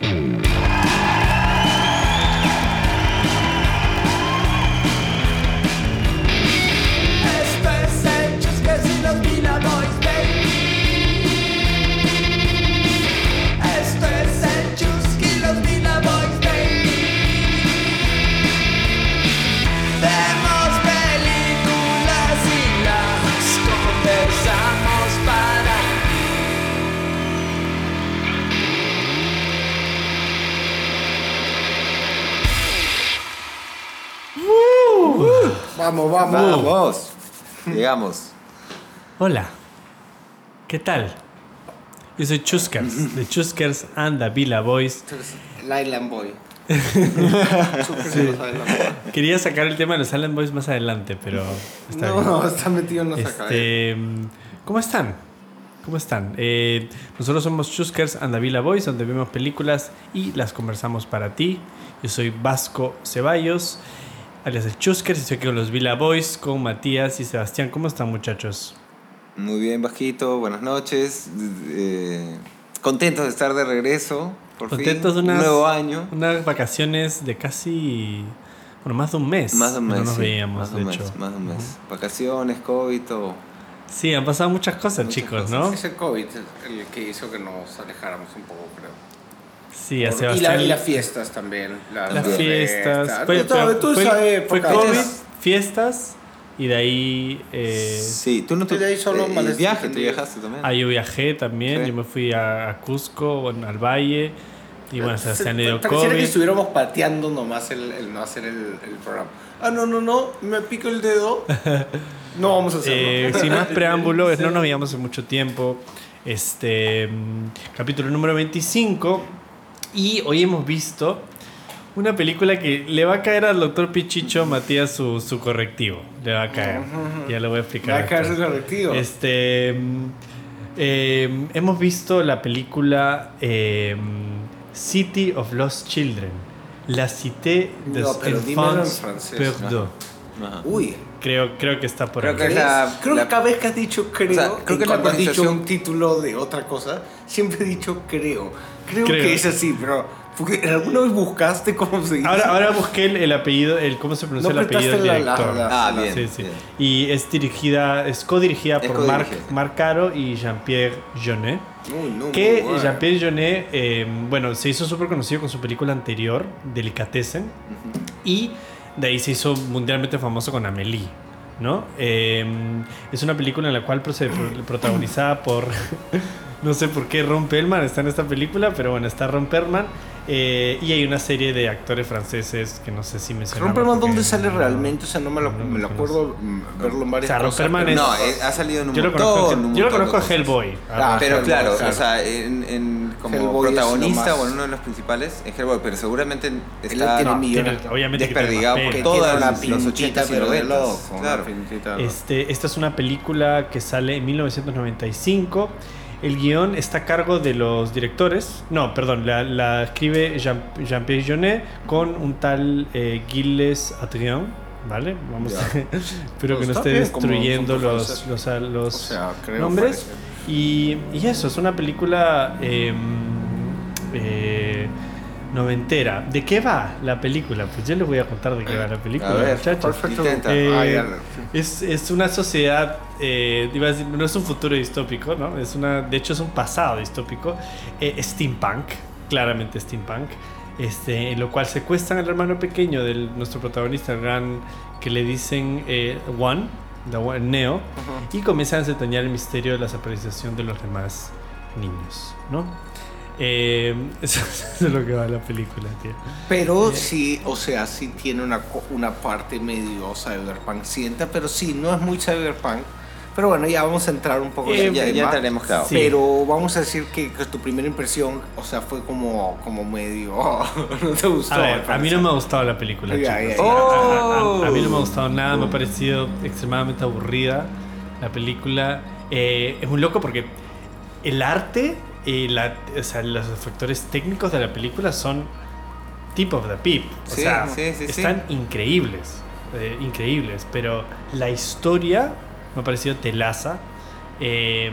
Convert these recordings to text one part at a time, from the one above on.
Mm-hmm. Vamos. Llegamos. Hola. ¿Qué tal? Yo soy Chuskers, de Chuskers and the Villa Boys. El Island Boy. Island. Quería sacar el tema de los Allen Boys más adelante, pero está bien. No, está metido en los acá. Este, ¿Cómo están? ¿Cómo están? Eh, nosotros somos Chuskers and the Villa Boys, donde vemos películas y las conversamos para ti. Yo soy Vasco Ceballos, alias el Chuskers, y estoy aquí con los Villa Boys, con Matías y Sebastián. ¿Cómo están, muchachos? Muy bien, Vasquito. Buenas noches. Eh, contentos de estar de regreso. Por Contentos de fin. Un unas, nuevo año. unas vacaciones de casi, bueno, más de un mes. Más de un mes. No nos sí, veíamos, más de de un hecho. mes. Más de un mes. Vacaciones, COVID, todo. Sí, han pasado muchas cosas, Muchas chicos, cosas. ¿no? Es el COVID el que hizo que nos alejáramos un poco, creo. Sí, a Por- y, Sebastián. la- y las fiestas también. Las, Las También. fiestas. Fue, pero tú fue, sabes, fue COVID, fiestas y de ahí eh, Sí, tú no Y de ahí solo eh, malestar viaje, tú viajaste también. ahí yo viajé también. Sí. Yo me fui a, a Cusco, bueno, al Valle. Y bueno, Sebastián le dio Pareciera que COVID. estuviéramos pateando nomás el, el no hacer el, el programa. Ah, no, no, no, me pico el dedo. No vamos a Eh, hacerlo. sin más preámbulos, no nos veíamos hace mucho tiempo. Este mm, capítulo número 25. Y hoy hemos visto una película que le va a caer al doctor Pichicho Matías su, su correctivo. Le va a caer. Ya lo voy a explicar. Va a caer su correctivo. Este. mm, eh, hemos visto la película eh, City of Lost Children. La cité des No, pero en enfants francés. perdus. Ajá. Uy, Creo, creo que está por Creo ahí. que la- creo la- que cada vez que has dicho creo, O sea, creo que cuando has dicho un título de otra cosa, siempre he dicho creo. Creo, Creo. que es así, pero porque alguna vez buscaste cómo se dice. Ahora, ahora busqué el, el apellido, el cómo se pronuncia No el apellido del apretaste la- director. la- la- Ah, bien. Sí, sí. bien. Y es dirigida, es codirigida Es por Marc, codirigida. Marc Caro y Jean-Pierre Jeunet. Uy, no, Que bueno. Jean-Pierre Jeunet, eh, bueno, se hizo súper conocido con su película anterior, Delicatessen, y de ahí se hizo mundialmente famoso con Amélie, ¿no? Eh, es una película en la cual proce- protagonizada por, no sé por qué Ron Perlman está en esta película, pero bueno, está Ron Perlman, eh, y hay una serie de actores franceses que no sé si mencionamos. Romperman, porque ¿dónde sale no- realmente? O sea, no me lo, no me lo acuerdo mm, verlo en varias O sea, cosas. Romperman pero- es- No, eh, ha salido en un Yo lo montón. conozco, un yo lo conozco a. Hellboy. Ah, Pero Hellboy, claro, claro. o sea, en, en- como Hellboy lo protagonista o en uno de los principales es Hellboy, pero seguramente está tiene No, millones. tiene- obviamente desperdigado por todas una los pintita, 80s y pero de 90s, loco, una claro. pintita. Este, esta es una película que sale en 1995. El guion está a cargo de los directores. No, perdón, la, la escribe Jean- Jean-Pierre Jeunet con un tal eh, Gilles Adrien. ¿Vale? Vamos a, espero que Pues no está esté bien, destruyendo los, franceses. los, a- los O sea, creo nombres. Y, y eso, es una película eh, eh, noventera. ¿De qué va la película? Pues yo les voy a contar de qué va la película, ver, muchachos. Eh, es, es una sociedad, eh, iba a decir, no es un futuro distópico, ¿no? Es una, de hecho es un pasado distópico, eh, steampunk, claramente steampunk, este, en lo cual secuestran al hermano pequeño de nuestro protagonista, el gran, que le dicen eh, One, the One- Neo, y comienzan a desentrañar el misterio de la desaparición de los demás niños, ¿no? Eh, eso, eso es lo que va la película, tío. Pero sí, o sea, sí tiene una, una parte medio cyberpunk sienta, pero sí, no es muy cyberpunk. Pero bueno, ya vamos a entrar un poco Eh, en ya, ya tema. entraremos, claro. Sí. Pero vamos a decir que, que tu primera impresión, o sea, fue como, como medio... no te gustó. A ver, a mí no me ha gustado la película, Ya, chicos. ya, ya. A- a, a- a mí no me ha Oh. gustado nada, me ha parecido extremadamente aburrida la película. Eh, es muy loco porque el arte y la, o sea, los factores técnicos de la película son tip of the peep. O Sí, sea, sí, sí, sí. están increíbles, eh, increíbles, pero la historia me ha parecido telaza. Eh,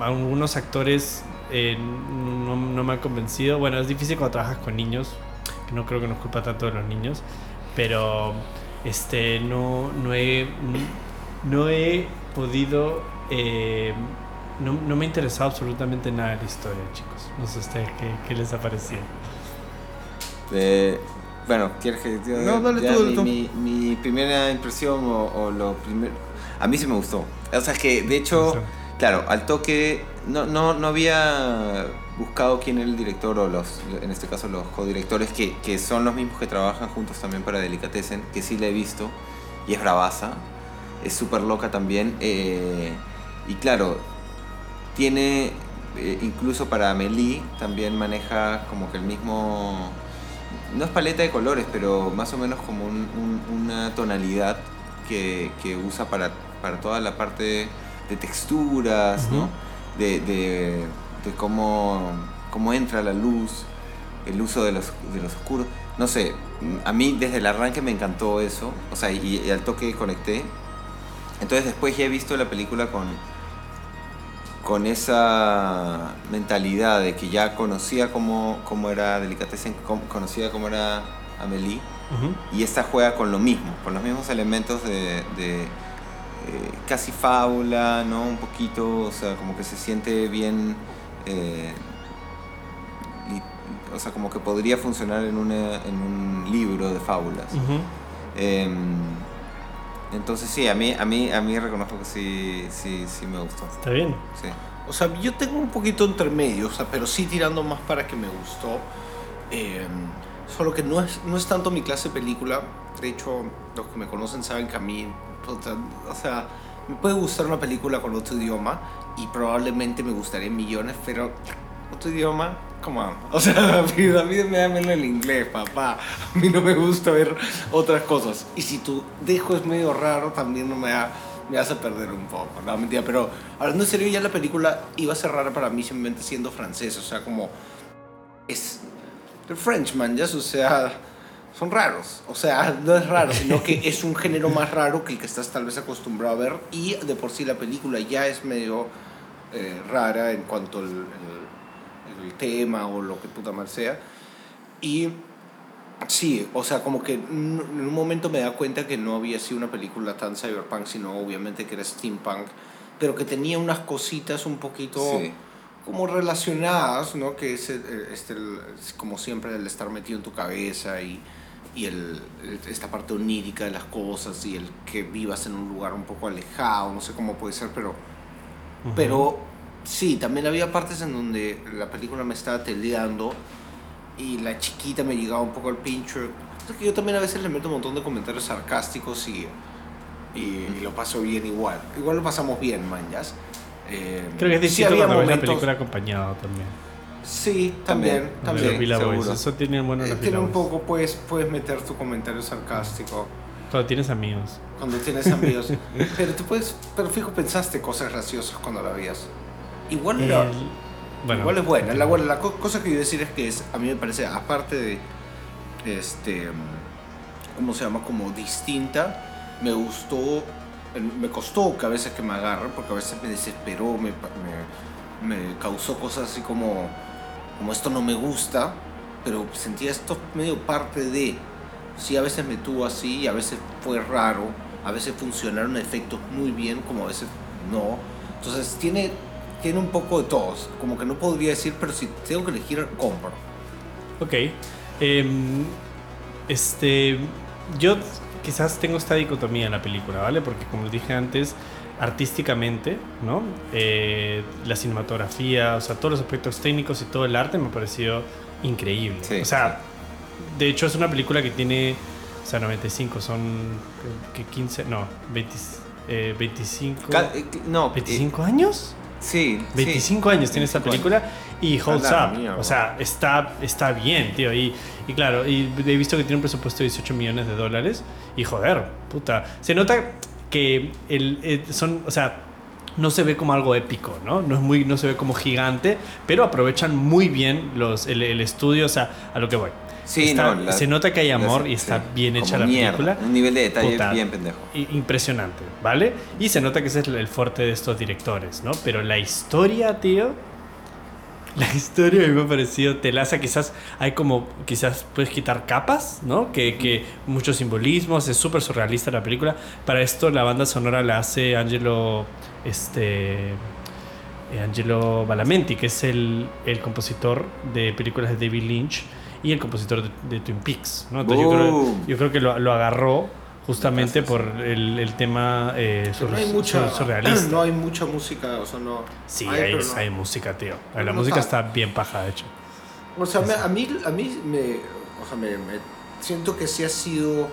algunos actores eh, no, no me ha convencido. Bueno, es difícil cuando trabajas con niños, que no creo que nos culpa tanto de los niños, pero este, no, no, he, no he podido... no, no me ha interesado absolutamente nada de la historia, chicos. No sé ustedes qué, qué les ha parecido. Eh, bueno, ¿quieres que yo No, dale ya tú, mi, tú. mi- mi primera impresión o, o lo primero... A mí sí me gustó. O sea, es que de hecho, Sí. claro, al toque no, no, no había buscado quién era el director o los, en este caso los codirectores, que, que son los mismos que trabajan juntos también para Delicatessen, que sí la he visto y es bravaza, es súper loca también. eh, y claro, tiene, eh, incluso para Amélie, también maneja como que el mismo, no es paleta de colores, pero más o menos como un- un- una tonalidad que, que usa para, para toda la parte de texturas, ¿no? De, de cómo, cómo entra la luz, el uso de los, de los oscuros. No sé, a mí desde el arranque me encantó eso, o sea, y, y al toque conecté. Entonces después ya he visto la película con, con esa mentalidad de que ya conocía cómo, cómo era Delicatessen, conocía cómo era Amélie, Ujú. y esta juega con lo mismo, con los mismos elementos de, de, eh, casi fábula, ¿no? Un poquito, o sea, como que se siente bien, eh, o sea, como que podría funcionar en, una, en un libro de fábulas. Entonces sí, a mí, a mí, a mí reconozco que sí, sí, sí me gustó. Está bien. Sí. O sea, yo tengo un poquito entre medio, o sea, pero sí tirando más para que me gustó. Eh, solo que no es, no es tanto mi clase de película. De hecho, los que me conocen saben que a mí, o sea, me puede gustar una película con otro idioma y probablemente me gustaría millones, pero otro idioma, como O sea, a mí, a mí me da menos el inglés, papá. A mí no me gusta ver otras cosas. Y si tu dejo es medio raro, también no me da me hace perder un poco, no mentira, pero hablando en serio, ya la película iba a ser rara para mí simplemente siendo francés, o sea, como es The Frenchman, ya, o sea, son raros, o sea, no es raro, sino que es un género más raro que el que estás tal vez acostumbrado a ver y de por sí la película ya es medio eh, rara en cuanto al el, tema o lo que puta mal sea y Sí, o sea, como que en un momento me da cuenta que no había sido una película tan cyberpunk, sino obviamente que era steampunk, pero que tenía unas cositas un poquito Sí. como relacionadas, ¿no? Que es, este, como siempre el estar metido en tu cabeza y, y el, esta parte onírica de las cosas y el que vivas en un lugar un poco alejado, no sé cómo puede ser, pero Ujú. pero sí, también había partes en donde la película me estaba teleando y la chiquita me llegaba un poco al pincho. Es que yo también a veces le meto un montón de comentarios sarcásticos y, y, lo paso bien igual. Igual lo pasamos bien, manjas. Eh, Creo que es distinto había cuando ves la momentos- película acompañado también. Sí, también, También. También. seguro. Eso tiene bueno Eh, tiene un poco, pues, puedes meter tu comentario sarcástico Cuando tienes amigos. cuando tienes amigos. pero tú puedes, pero fijo, pensaste cosas graciosas cuando la veías. Igual El- bueno, Igual es buena. La, la co- cosa que quiero decir es que es, a mí me parece, aparte de, este, ¿cómo se llama? Como distinta, me gustó, eh, me costó que a veces que me agarre, porque a veces me desesperó, me, me, me causó cosas así como, como esto no me gusta, pero sentía esto medio parte de, sí, a veces me tuvo así, y a veces fue raro, a veces funcionaron efectos muy bien, como a veces no. Entonces tiene, tiene un poco de todos, como que no podría decir, pero si tengo que elegir, compro. Ok. Em, este. Yo quizás tengo esta dicotomía en la película, ¿vale? Porque como dije antes, artísticamente, ¿no? Eh, la cinematografía, o sea, todos los aspectos técnicos y todo el arte me pareció increíble. Sí, o sea, de hecho es una película que tiene, o sea, 95, son que 15, no, 20, eh, 25, Ca- eh, no, eh, 25 años. Sí. 25 años tiene esta 25 película y holds up. O sea, está, está bien, tío. Y, y claro, y he visto que tiene un presupuesto de 18 millones de dólares. Y joder, puta. Se nota que el, eh, son, o sea, no se ve como algo épico, ¿no? No, es muy, no se ve como gigante, pero aprovechan muy bien los, el, el estudio, o sea, a lo que voy. Sí, Está- no, la- se nota que hay amor la- y está sí, bien hecha la mierda, película. Un nivel de detalle Puta. bien pendejo. Impresionante, ¿vale? Y se nota que ese es el fuerte de estos directores, ¿no? Pero la historia, tío, la historia a mí me ha parecido telaza. Quizás hay como, quizás puedes quitar capas, ¿no? Que, que muchos simbolismos, es súper surrealista la película. Para esto la banda sonora la hace Angelo, este, eh, Angelo Balamenti, que es el, el compositor de películas de David Lynch y el compositor de, de Twin Peaks, ¿no? Entonces yo creo, Boom. yo creo que lo, lo agarró justamente por el, el tema eh, sur- no hay mucha sur- surrealista. no hay mucha música o sea no Sí, hay, hay, no. hay música, tío. La no música está bien paja, de hecho. O sea, me- a mí, a mí me, o sea, me, me- siento que sí ha sido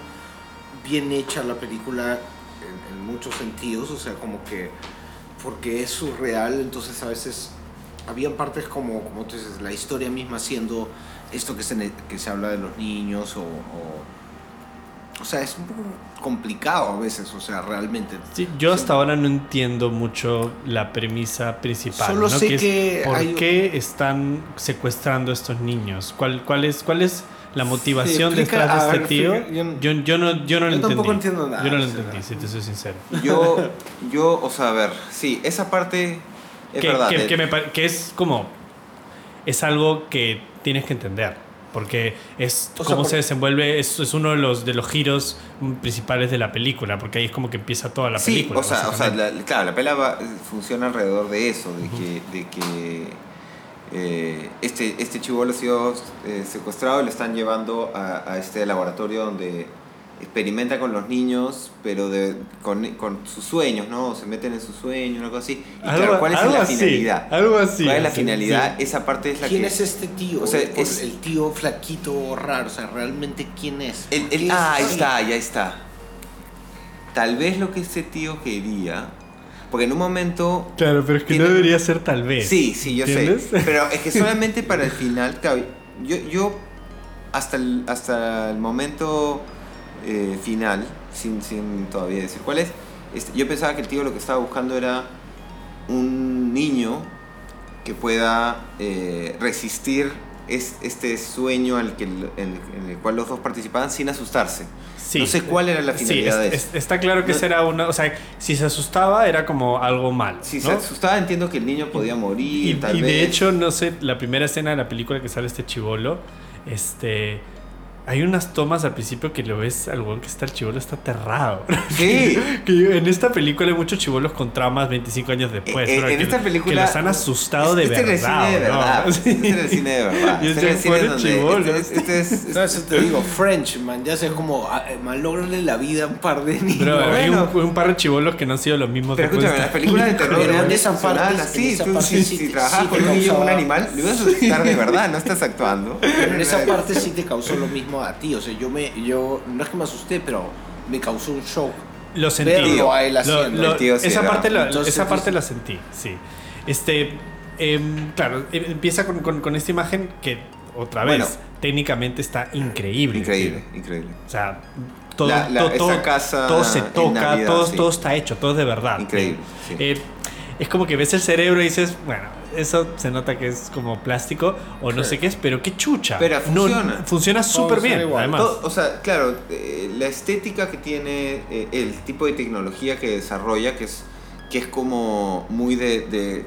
bien hecha la película en, en muchos sentidos, o sea, como que porque es surreal, entonces a veces habían partes como, como tú dices, la historia misma siendo esto que se, que se habla de los niños o, o, o sea, es un poco complicado a veces, o sea, realmente. Sí, yo hasta ahora no entiendo mucho la premisa principal. Solo ¿no? sé es que ¿Por hay- qué están secuestrando a estos niños? ¿Cuál, cuál, es, cuál es la motivación explica- detrás de este ver, tío? explica, yo Yo, yo no, yo no lo Yo tampoco entendí. entiendo nada, Yo no lo entendí, si te soy sincero. Yo, yo, o sea, a ver, sí, esa parte es que, verdad. que- eh, que me que es como. Es algo que tienes que entender. Porque es O sea, cómo por- se desenvuelve, es, es uno de los, de los giros principales de la película, porque ahí es como que empieza toda la sí, película. o sea, o sea la- claro, la pela va- funciona alrededor de eso, de que, de que eh, este, este chivolo ha sido eh, secuestrado y lo están llevando a, a este laboratorio donde experimenta con los niños, pero de, con, con sus sueños, ¿no? Se meten en sus sueños, una cosa así. Y claro, ¿cuál es la así, finalidad? Algo así. ¿Cuál es la finalidad? sí. Esa parte es la ¿Quién que... es este tío? o sea, es- el tío flaquito raro, o sea, realmente quién es. El- ¿Por el- es ah, ahí está, ya está. Tal vez lo que ese tío quería, porque en un momento... Claro, pero es que no debería ser tal vez. Sí, sí, yo ¿Entiendes? sé. Pero es que solamente para el final, claro, yo, yo hasta el, hasta el momento eh, final, sin, sin todavía decir cuál es, este, yo pensaba que el tío lo que estaba buscando era un niño que pueda eh, resistir es, este sueño al que, en, en el cual los dos participaban sin asustarse. Sí. No sé cuál era la Sí, finalidad es- de es- está claro que No- esa era una. O sea, si se asustaba era como algo mal. Si ¿no? se asustaba, entiendo que el niño podía morir. Y, tal y vez. de hecho, no sé, la primera escena de la película que sale este chivolo, este. Hay unas tomas al principio que lo ves al weón que está el chivolo está aterrado. Sí. que en esta película hay muchos chivolos con traumas 25 años después. Eh, ¿no? en que, esta película- Que los han asustado de este era el verdad. cine de ¿no? verdad. Sí. Este era el cine de verdad. Y Este era el cine donde- este- este es- No, eso te digo, French, man, ya sé, es como ah, eh, malograrle la vida a un par de niños. Pero hay un, un par de chivolos que no han sido los mismos Pero escúchame, las películas de terror Pero en eran esa parte- esa Tú, si, sí si trabajas sí con un animal, lo ibas a asustar de verdad, no estás actuando. Pero en esa parte sí te causó lo mismo a ti. O sea, yo me, yo no es que me asusté, pero me causó un shock. Lo sentí. Verlo a él Lo- haciendo. lo- El tío esa parte, la, Entonces, esa parte la sentí, sí. Este, em, claro, em- empieza con, con- con esta imagen que, otra vez, Bueno. técnicamente está increíble. Increíble, tío. increíble. O sea, todo, La- la- todo, todo- casa todo se toca, Navidad, todo, sí. todo está hecho, todo es de verdad. Increíble, sí. Eh, es como que ves el cerebro y dices, bueno, eso se nota que es como plástico o no Sí. sé qué es, pero qué chucha. Pero No- funciona. funciona súper bien, igual. además. Todo- o sea, claro, eh, la estética que tiene, eh, el tipo de tecnología que desarrolla, que es, que es como muy de, de,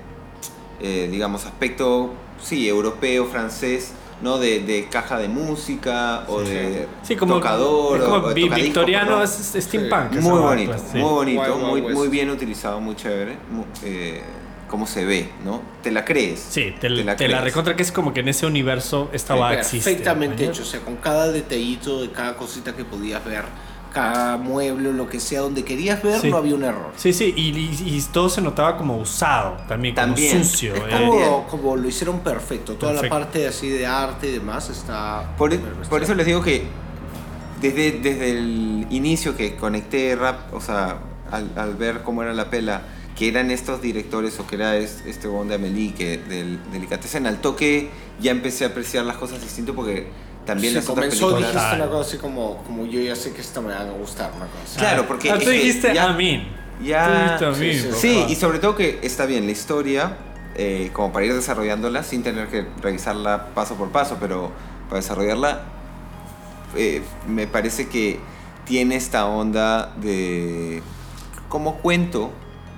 eh, digamos, aspecto, sí, europeo, francés, ¿no? De, de caja de música o de Sí, como, tocador es como o de victoriano, es, es steampunk. esa Muy bonito, pues, sí. muy bonito, muy, muy bien utilizado, muy chévere. eh, cómo se ve, ¿no? Te la crees. Sí, te, te la, crees. recontra que es como que en ese universo esta va a existir. Perfectamente ¿no? hecho. O sea, con cada detallito de cada cosita que podías ver, cada mueble o lo que sea, donde querías ver, Sí. no había un error. Sí, sí, y, y- y todo se notaba como usado también, como También. sucio. Es eh. como, Bien. como lo hicieron perfecto. Toda Perfecto. la parte así de arte y demás está. Por, e- por eso les digo que desde, desde el inicio que conecté rap, o sea, al, al ver cómo era la pela, que eran estos directores o que era es- este bon de Amelie, que del Delicatessen, al toque ya empecé a apreciar las cosas distinto porque también Sí, las otras comenzó, películas... dijiste una cosa así como, como yo ya sé que esta me va a gustar, una cosa. Claro, porque Ah, tú dijiste ya- Amin. ya- Tú dijiste sí, Amin, sí. Sí, y sobre todo que está bien la historia, eh, como para ir desarrollándola sin tener que revisarla paso por paso, pero para desarrollarla eh, me parece que tiene esta onda de como cuento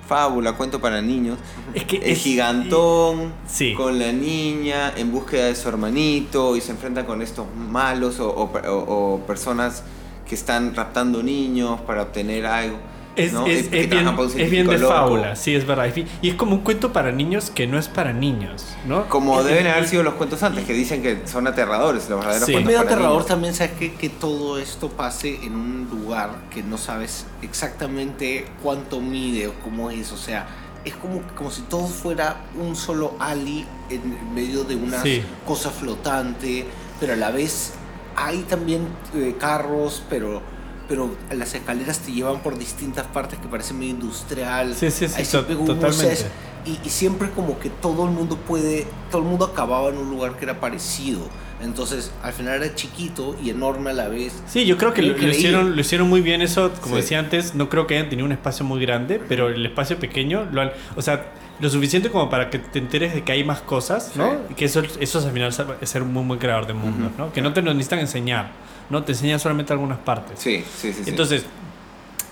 fábula, cuento para niños. Es que el es- gigantón Sí. con la niña en búsqueda de su hermanito y se enfrenta con estos malos o, o- o- o personas que están raptando niños para obtener algo. Es, ¿no? es- Eh, que es bien, es bien de loco. fábula, sí, es verdad. Y es como un cuento para niños que no es para niños, ¿no? Como Y- deben y- haber sido los cuentos antes, que dicen que son aterradores, los verdaderos Sí. Es cuentos medio para aterrador niños. también, ¿sabes qué? Que todo esto pase en un lugar que no sabes exactamente cuánto mide o cómo es. O sea, es como, como si todo fuera un solo ali en medio de una Sí. cosa flotante, pero a la vez hay también eh, carros, pero, pero las escaleras te llevan por distintas partes que parece medio industrial. Sí, sí, sí, to- totalmente. y, y siempre como que todo el mundo puede, todo el mundo acababa en un lugar que era parecido. Entonces, al final era chiquito y enorme a la vez. Sí, yo creo que lo, lo hicieron, lo hicieron muy bien eso, como Sí. decía antes, no creo que hayan tenido un espacio muy grande, pero el espacio pequeño, lo han, o sea, lo suficiente como para que te enteres de que hay más cosas, ¿no? Sí. Y que eso, eso es al final es ser un muy buen creador de mundos, Ujú. ¿no? Que no te lo necesitan enseñar, ¿no? Te enseñan solamente algunas partes. Sí, sí, sí. sí. Entonces,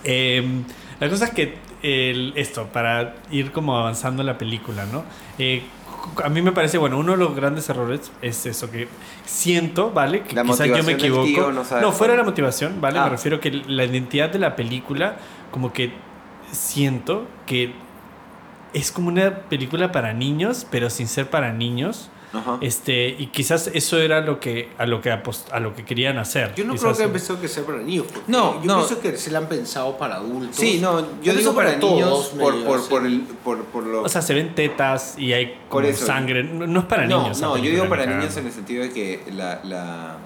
eh, la cosa es que el- esto, para ir como avanzando en la película, ¿no? Eh, a mí me parece, bueno, uno de los grandes errores es eso, que siento, ¿vale? Que La quizás yo me equivoco. tío no sabe fuera de la motivación, ¿vale? Ah. Me refiero que la identidad de la película, como que siento que es como una película para niños, pero sin ser para niños. Ajá. Este, y quizás eso era lo que, a, lo que apost- a lo que querían hacer. Yo no quizás. creo que empezó que sea para niños. porque No, yo no. pienso que se la han pensado para adultos. Sí, no, yo digo para, para todos, niños por, por, por, el, por, por lo... O sea, se ven tetas y hay como Por eso. sangre. No, no es para no, niños. no, yo digo para ni niños en el sentido de que la... la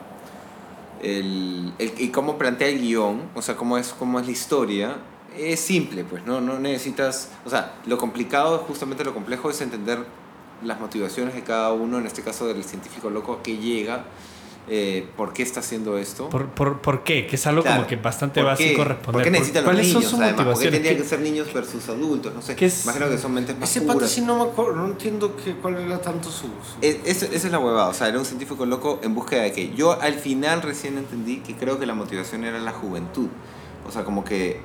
el, el, y cómo plantea el guion, o sea, cómo es, cómo es la historia, es simple, pues, ¿no? No necesitas... O sea, lo complicado, justamente lo complejo es entender las motivaciones de cada uno, en este caso del científico loco, a qué llega, eh, por qué está haciendo esto. ¿Por, por, por qué? Que es algo Claro. como que bastante ¿Por básico qué? responder. ¿Por qué necesitan los ¿Cuáles niños? son además? ¿Por qué tendrían ¿Qué- que ser niños versus adultos? No sé. ¿Qué es- Imagino que son mentes más Ese puras. sí no me acuerdo, no entiendo que, cuál era tanto su... su- Es- es- esa es la huevada, o sea, era un científico loco en búsqueda de que yo al final recién entendí que creo que la motivación era la juventud. O sea, como que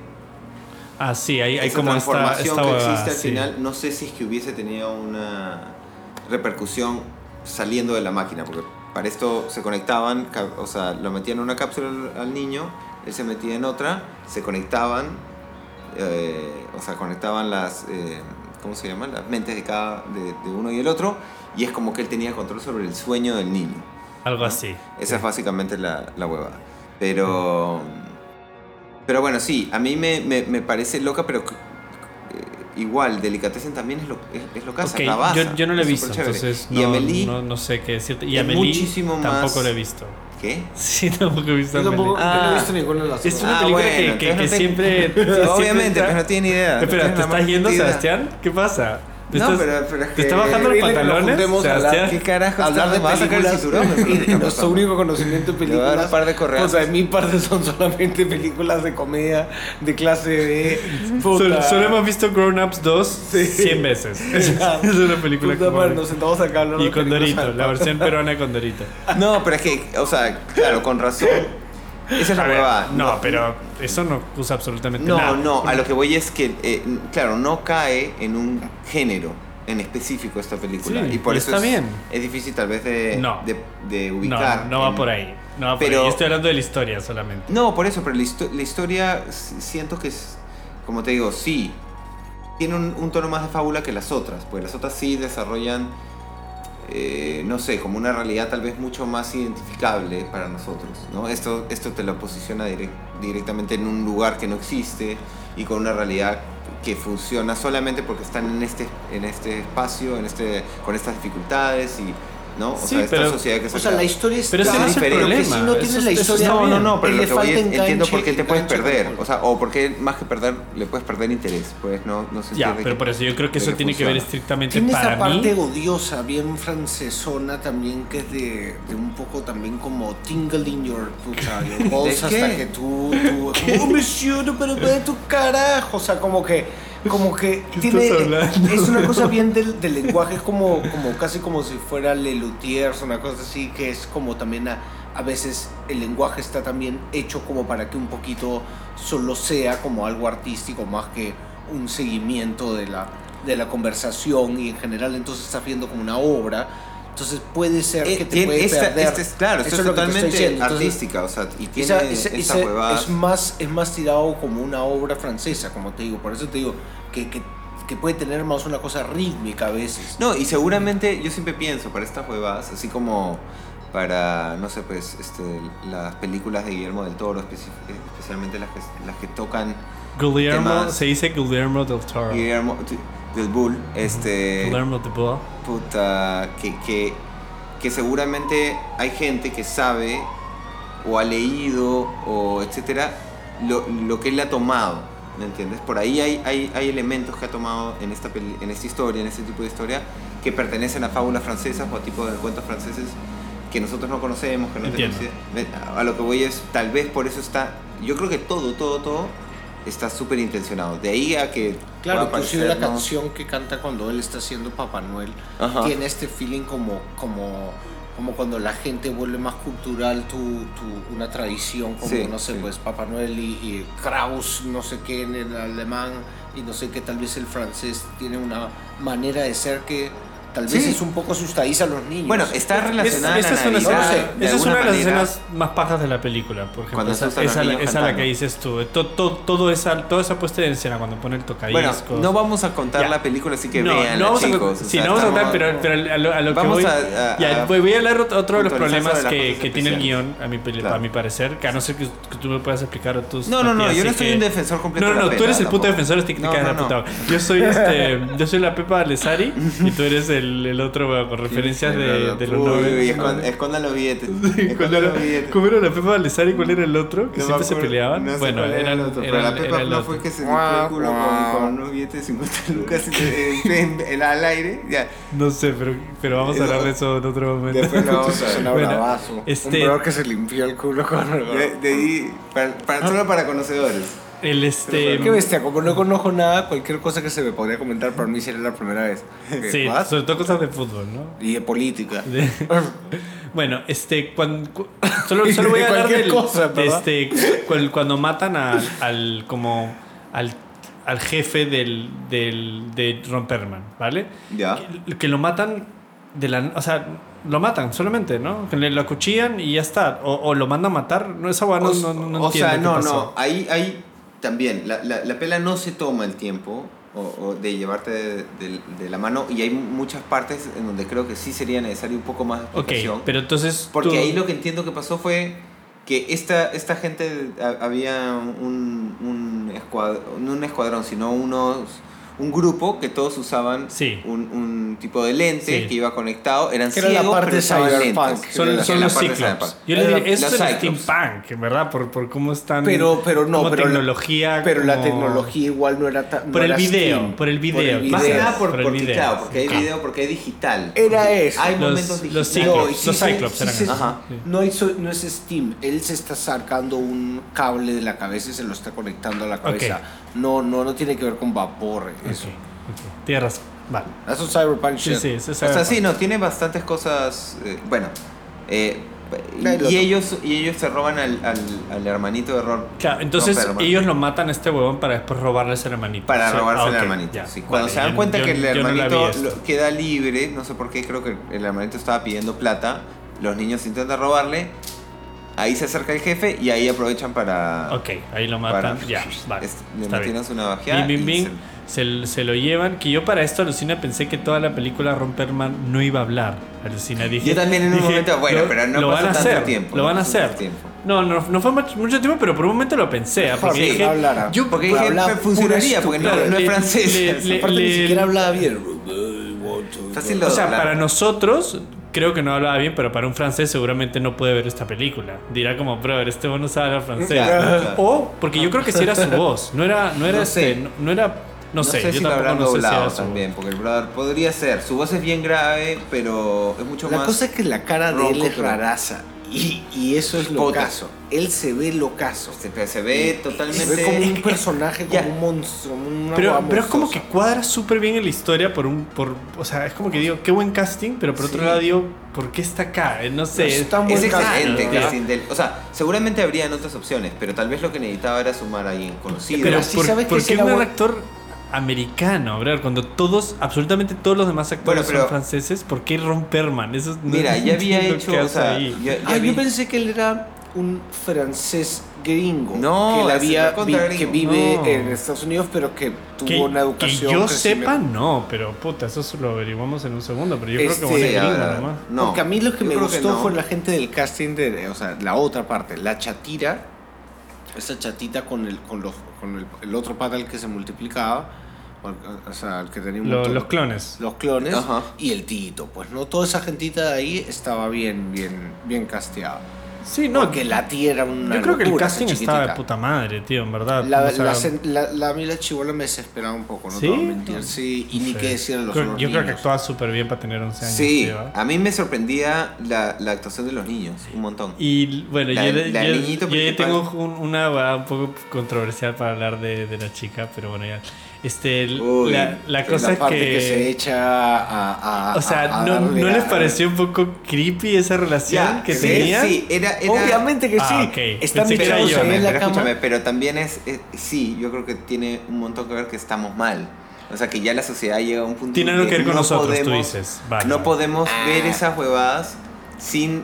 Ah, sí, hay, hay esa como esta, transformación esta que huevada, existe al sí. final, no sé si es que hubiese tenido una repercusión saliendo de la máquina, porque para esto se conectaban, o sea, lo metían en una cápsula al- niño, él se metía en otra, se conectaban, eh, o sea, conectaban las, eh, ¿cómo se llaman? Las mentes de cada, de, de uno y el otro, y es como que él tenía control sobre el sueño del niño. Algo ¿no? así. Esa es básicamente la, la huevada. Pero. Pero bueno, sí, a mí me, me, me parece loca, pero igual, Delicatessen también es lo, es, es lo que hace, Ok, la basa, yo, yo no la he visto, entonces y no, Amelie, no, no sé qué decirte. Y Amelie muchísimo más- tampoco la he visto. ¿qué? Sí, tampoco he visto Yo tampoco Amelie. yo no he Ah. visto ninguna de las Es una Ah, película bueno, que, que, entonces que no te- siempre, siempre Obviamente, pero no tiene idea. Espera, ¿te estás yendo. Sebastián? ¿Qué pasa? ¿Te No, estás, pero, pero es ¿te que... está bajando los pantalones, juntemos a hablar. ¿Qué carajo hablar de sacar películas y nuestro único conocimiento de películas un par de correazos. o sea mi parte son solamente películas de comedia de clase de puta, Solo, solo hemos visto Grown Ups 2 Sí. 100 veces. Es, es una película puta como- madre, nos sentamos acá a hablar Y de con Dorito, la versión peruana con Dorito. No, pero es que, o sea, claro, con razón. Esa es la huevada. no, pero eso no usa absolutamente No, nada. no, a lo que voy es que, eh, claro, no cae en un género en específico esta película. Sí, y por y eso está es, bien. es difícil tal vez de, No. de, de No, ubicar. no va en- por ahí. No va por Pero-. Estoy hablando de la historia solamente. No, por eso, pero la, histo- la historia siento que es, como te digo, sí, tiene un, un tono más de fábula que las otras, pues las otras sí desarrollan, eh, no sé, como una realidad tal vez mucho más identificable para nosotros, ¿no? Esto, esto te lo posiciona direc- directamente en un lugar que no existe y con una realidad que funciona solamente porque están en este, en este espacio, en este, con estas dificultades y, ¿no? O Sí, sea, esta pero- sociedad que se o sea la historia es Pero ese no es el diferente. problema. si no tienes Eso- la eso historia está No, no, pero lo que voy es, entiendo por qué te puedes perder. O sea, o por qué más que perder, le puedes perder interés. Pues no, no se Ya, pero que- por eso yo creo que eso tiene que ver estrictamente Tiene esa para parte mí. odiosa, bien francesona también, que es de, de un poco también como tingle in your, puta, your balls ¿De hasta qué? que tú, tú oh, monsieur, no, pero de tu carajo, o sea, como que, como que ¿Qué tiene, es una cosa bien del, del lenguaje, es como, como casi como si fuera Lelutiers, una cosa así, que es como también a, a veces el lenguaje está también hecho como para que un poquito solo sea como algo artístico más que un seguimiento de la, de la conversación y en general entonces estás viendo como una obra. Entonces puede ser Eh, que te tiene- puede esta, perder. esta es, claro, Eso esto es que te estoy totalmente. Entonces, artística, o sea, y tiene esa- esa- esa- huevada. es más es más tirado como una obra francesa como te digo por eso te digo que, que, que puede tener más una cosa rítmica a veces No, y seguramente yo siempre pienso para estas huevadas, así como para, no sé, pues, este, las películas de Guillermo del Toro, especi- especialmente las que, las que tocan Guillermo, temas. se dice Guillermo del Toro. Guillermo del Bull, este, puta, que, que, que seguramente hay gente que sabe o ha leído o etcétera lo, lo que él ha tomado, ¿me entiendes? Por ahí hay, hay, hay elementos que ha tomado en esta, peli- en esta historia, en este tipo de historia, que pertenecen a fábulas francesas o a tipos de cuentos franceses que nosotros no conocemos, que no tenemos idea. A lo que voy es, tal vez por eso está, yo creo que todo, todo, todo está súper intencionado. De ahí a que... claro inclusive la canción que canta cuando él está haciendo Papá Noel Ajá. tiene este feeling como como como cuando la gente vuelve más cultural tu, tu- una tradición como Sí, no sé sí. pues Papá Noel y, y Kraus no sé qué en el alemán y no sé qué tal vez el francés tiene una manera de ser que tal vez Sí. es un poco asustadiza a los niños Bueno, está Es- relacionada esa a es la una, Navidad, de esa es alguna una de las escenas más pajas de la película, por ejemplo. Esa, a esa, la- esa la que dices tú. To- to- todo esa, toda esa puesta en escena cuando pone el Bueno, tocadiscos. no vamos a contar Ya. la película, así que no, vean, no vamos a, chicos. sí, o sea, no vamos a contar, pero, pero a lo, a lo que voy, a- a- ya, a voy, a hablar otro, de los problemas que, que tiene el guion, a mi, Claro. a mi parecer, que a no ser que, que tú me puedas explicar tus No, no, no, yo no soy un defensor completo No, no, la tú eres el puto defensor, no, de no. puta. Yo soy este, yo soy la Pepa Alessari y tú eres el, el otro bueno, con referencias de, de los Uy, escon- escondan los billetes. ¿Cuál Escondan era, los billetes. ¿Cómo era la Pepa Alessari y cuál era el otro? Que No siempre se peleaban. no sé bueno, cuál era eran, el otro, pero la Pepa era el no fue que se limpió el culo con, con unos billetes de 50 lucas en, en- en- al aire. Ya. No sé, pero, pero vamos a hablar de eso en otro momento. Después lo vamos a Es ver. un Bueno, bravazo. este- Un que se limpió el culo con De, de ahí, para, para- solo para conocedores. El este. Qué bestia, como no conozco nada, cualquier cosa que se me podría comentar para mí sería la primera vez. ¿Qué, Sí, what? sobre todo cosas de fútbol, ¿no? Y de política. De- Bueno, este, cuando, cu- solo, solo voy a hablar del, cosa, de este, cu- cuando matan al, al como al, al jefe del, del de Ron Perlman, ¿vale? Ya. Que, que lo matan de la, o sea, lo matan solamente, ¿no? Que le lo acuchillan y ya está, o, o lo mandan a matar, no esa no, no, no, no o entiendo sea, qué no, pasó. no. Ahí, ahí también. La, la, la pela no se toma el tiempo o, o de llevarte de, de- de la mano. Y hay muchas partes en donde creo que sí sería necesario un poco más de Ok, explicación. pero entonces Porque tú- ahí lo que entiendo que pasó fue que esta, esta gente ha- había un, un, escuadrón, no un escuadrón, sino unos un grupo que todos usaban Sí. un, un tipo de lente Sí. que iba conectado, eran Que era la ciegos, parte pero cyberpunk. Son, son los cyberpunk. Yo le diría, esto los es el steampunk, ¿verdad? Por, por cómo están. Pero, pero no, como pero la- tecnología. Pero la tecnología igual no era tan. Por no el video, Steam. por el video. Más que video. nada por, Por el porque, video. claro, porque hay video, porque hay digital. Era eso. Hay Los- momentos los digitales. Cyclops, No, y sí los Cyclops sí. Ajá. Sí. No, hizo- no es Steam, él se está sacando un cable de la cabeza y se lo está conectando a la cabeza. No, no, no tiene que ver con vapor. Eso. Ok, ok. Tienes razón. Vale. Eso es cyberpunk Sí, shit. sí, eso es O sea, cyberpunk. sí, no, tiene bastantes cosas. eh, bueno, eh, y, ellos, y ellos se roban al, al, al hermanito de Ron. Claro, entonces Ron ellos lo matan a este huevón para después robarle ese hermanito. Para Sí, robarse ah, el hermanito. ya, sí. Cuando vale, se dan yo- cuenta yo- que el no hermanito lo- queda libre, no sé por qué, creo que el hermanito estaba pidiendo plata, los niños intentan robarle, ahí se acerca el jefe y ahí aprovechan para... Ok, ahí lo matan. para- ya, vale. es- le metieron una bajeada. Bing, bing, bing. Se, se lo llevan. Que yo para esto, alucina, pensé que toda la película Romperman no iba a hablar. Alucina, dije. Yo también en un dije, momento, bueno, pero no lo pasó van a tanto hacer, tiempo, Lo van a hacer. tiempo. No, no, no fue much- mucho tiempo, pero por un momento lo pensé. Porque Sí, dije, hablara. Yo, porque dije, funcionaría, porque no, no es francés. le- le- Aparte ni le- siquiera hablaba bien. Fácil O sea, para nosotros, creo que no hablaba bien, pero para un francés seguramente no puede ver esta película. Dirá como, brother, este no sabe hablar francés. Claro, claro. O, porque yo creo que sí era su voz. No era, no era No este, sé. no, no era, no, sé, yo si tampoco no sé si era su también, voz. porque el brother podría ser. Su voz es bien grave, pero es mucho La más. cosa es que la cara de él es raraza. Y, y eso es Puta. locazo. Él se ve locazo. se, se ve totalmente. Se ve como un personaje, Ya. como un monstruo. Una Pero, pero es como que cuadra súper bien en la historia por un... Por, o sea, es como que digo, qué buen casting, pero por otro Sí. lado digo, ¿por qué está acá? Eh, No sé. Está Es buen excelente casting, O sea, seguramente habrían otras opciones, pero tal vez lo que necesitaba era sumar a alguien conocido. pero así por, sabes que ¿por es qué el un actor americano, bro. Cuando todos, absolutamente todos los demás actores Bueno, pero- son franceses, ¿por qué Ron Perlman? Eso es- no Mira, ya había hecho, o sea, ahí. ya- ya Ah, vi- yo pensé que él era un francés gringo. No, que, había, vi- que vive No. en Estados Unidos, pero que tuvo que, una que educación. yo crecimiento. sepa, no, pero puta, eso lo averiguamos en un segundo. Pero yo creo Este, que bueno, es Sí, gringo nomás. no. Porque a mí lo que Yo me gustó no. fue la gente del casting de, o sea, la otra parte, la chatira, esa chatita con el, con los, con el, el otro pata el que se multiplicaba, o, sea, el que tenía un montón- los clones. los clones Ajá. y el Tito, pues no toda esa gentita de ahí estaba bien, bien, bien casteada. Sí, no, Porque la tía era una yo creo que el locura, casting estaba de puta madre, tío, en verdad. La, O sea, la, la, la, a mí la chivola me desesperaba un poco, no ¿Sí? te voy a mentir. Sí, y ni sí. qué decir de los Creo- Yo creo que niños. actuaba súper bien para tener 11 años. Sí, tío, ¿eh? a mí me sorprendía la, la actuación de los niños, un montón. Y bueno, La- yo, la yo- yo tengo un- una un poco controversial para hablar de, de la chica, pero bueno, ya. Este, el- Uy, la, la cosa la parte que. que, se echa a, a- o sea, a- a ¿no, ¿no les pareció un poco creepy esa relación que sí, tenían? Sí, era, era- Obviamente que Ah, sí. ok. Están Pensé que era mirados yo. ahí Escúchame, en la pero cama. pero también es, es- sí, yo creo que tiene un montón que ver que estamos mal. O sea, que ya la sociedad llega a un punto Tiene en algo que ver con no nosotros, tú podemos- dices. Vale, no podemos ver Ah. esas huevadas sin.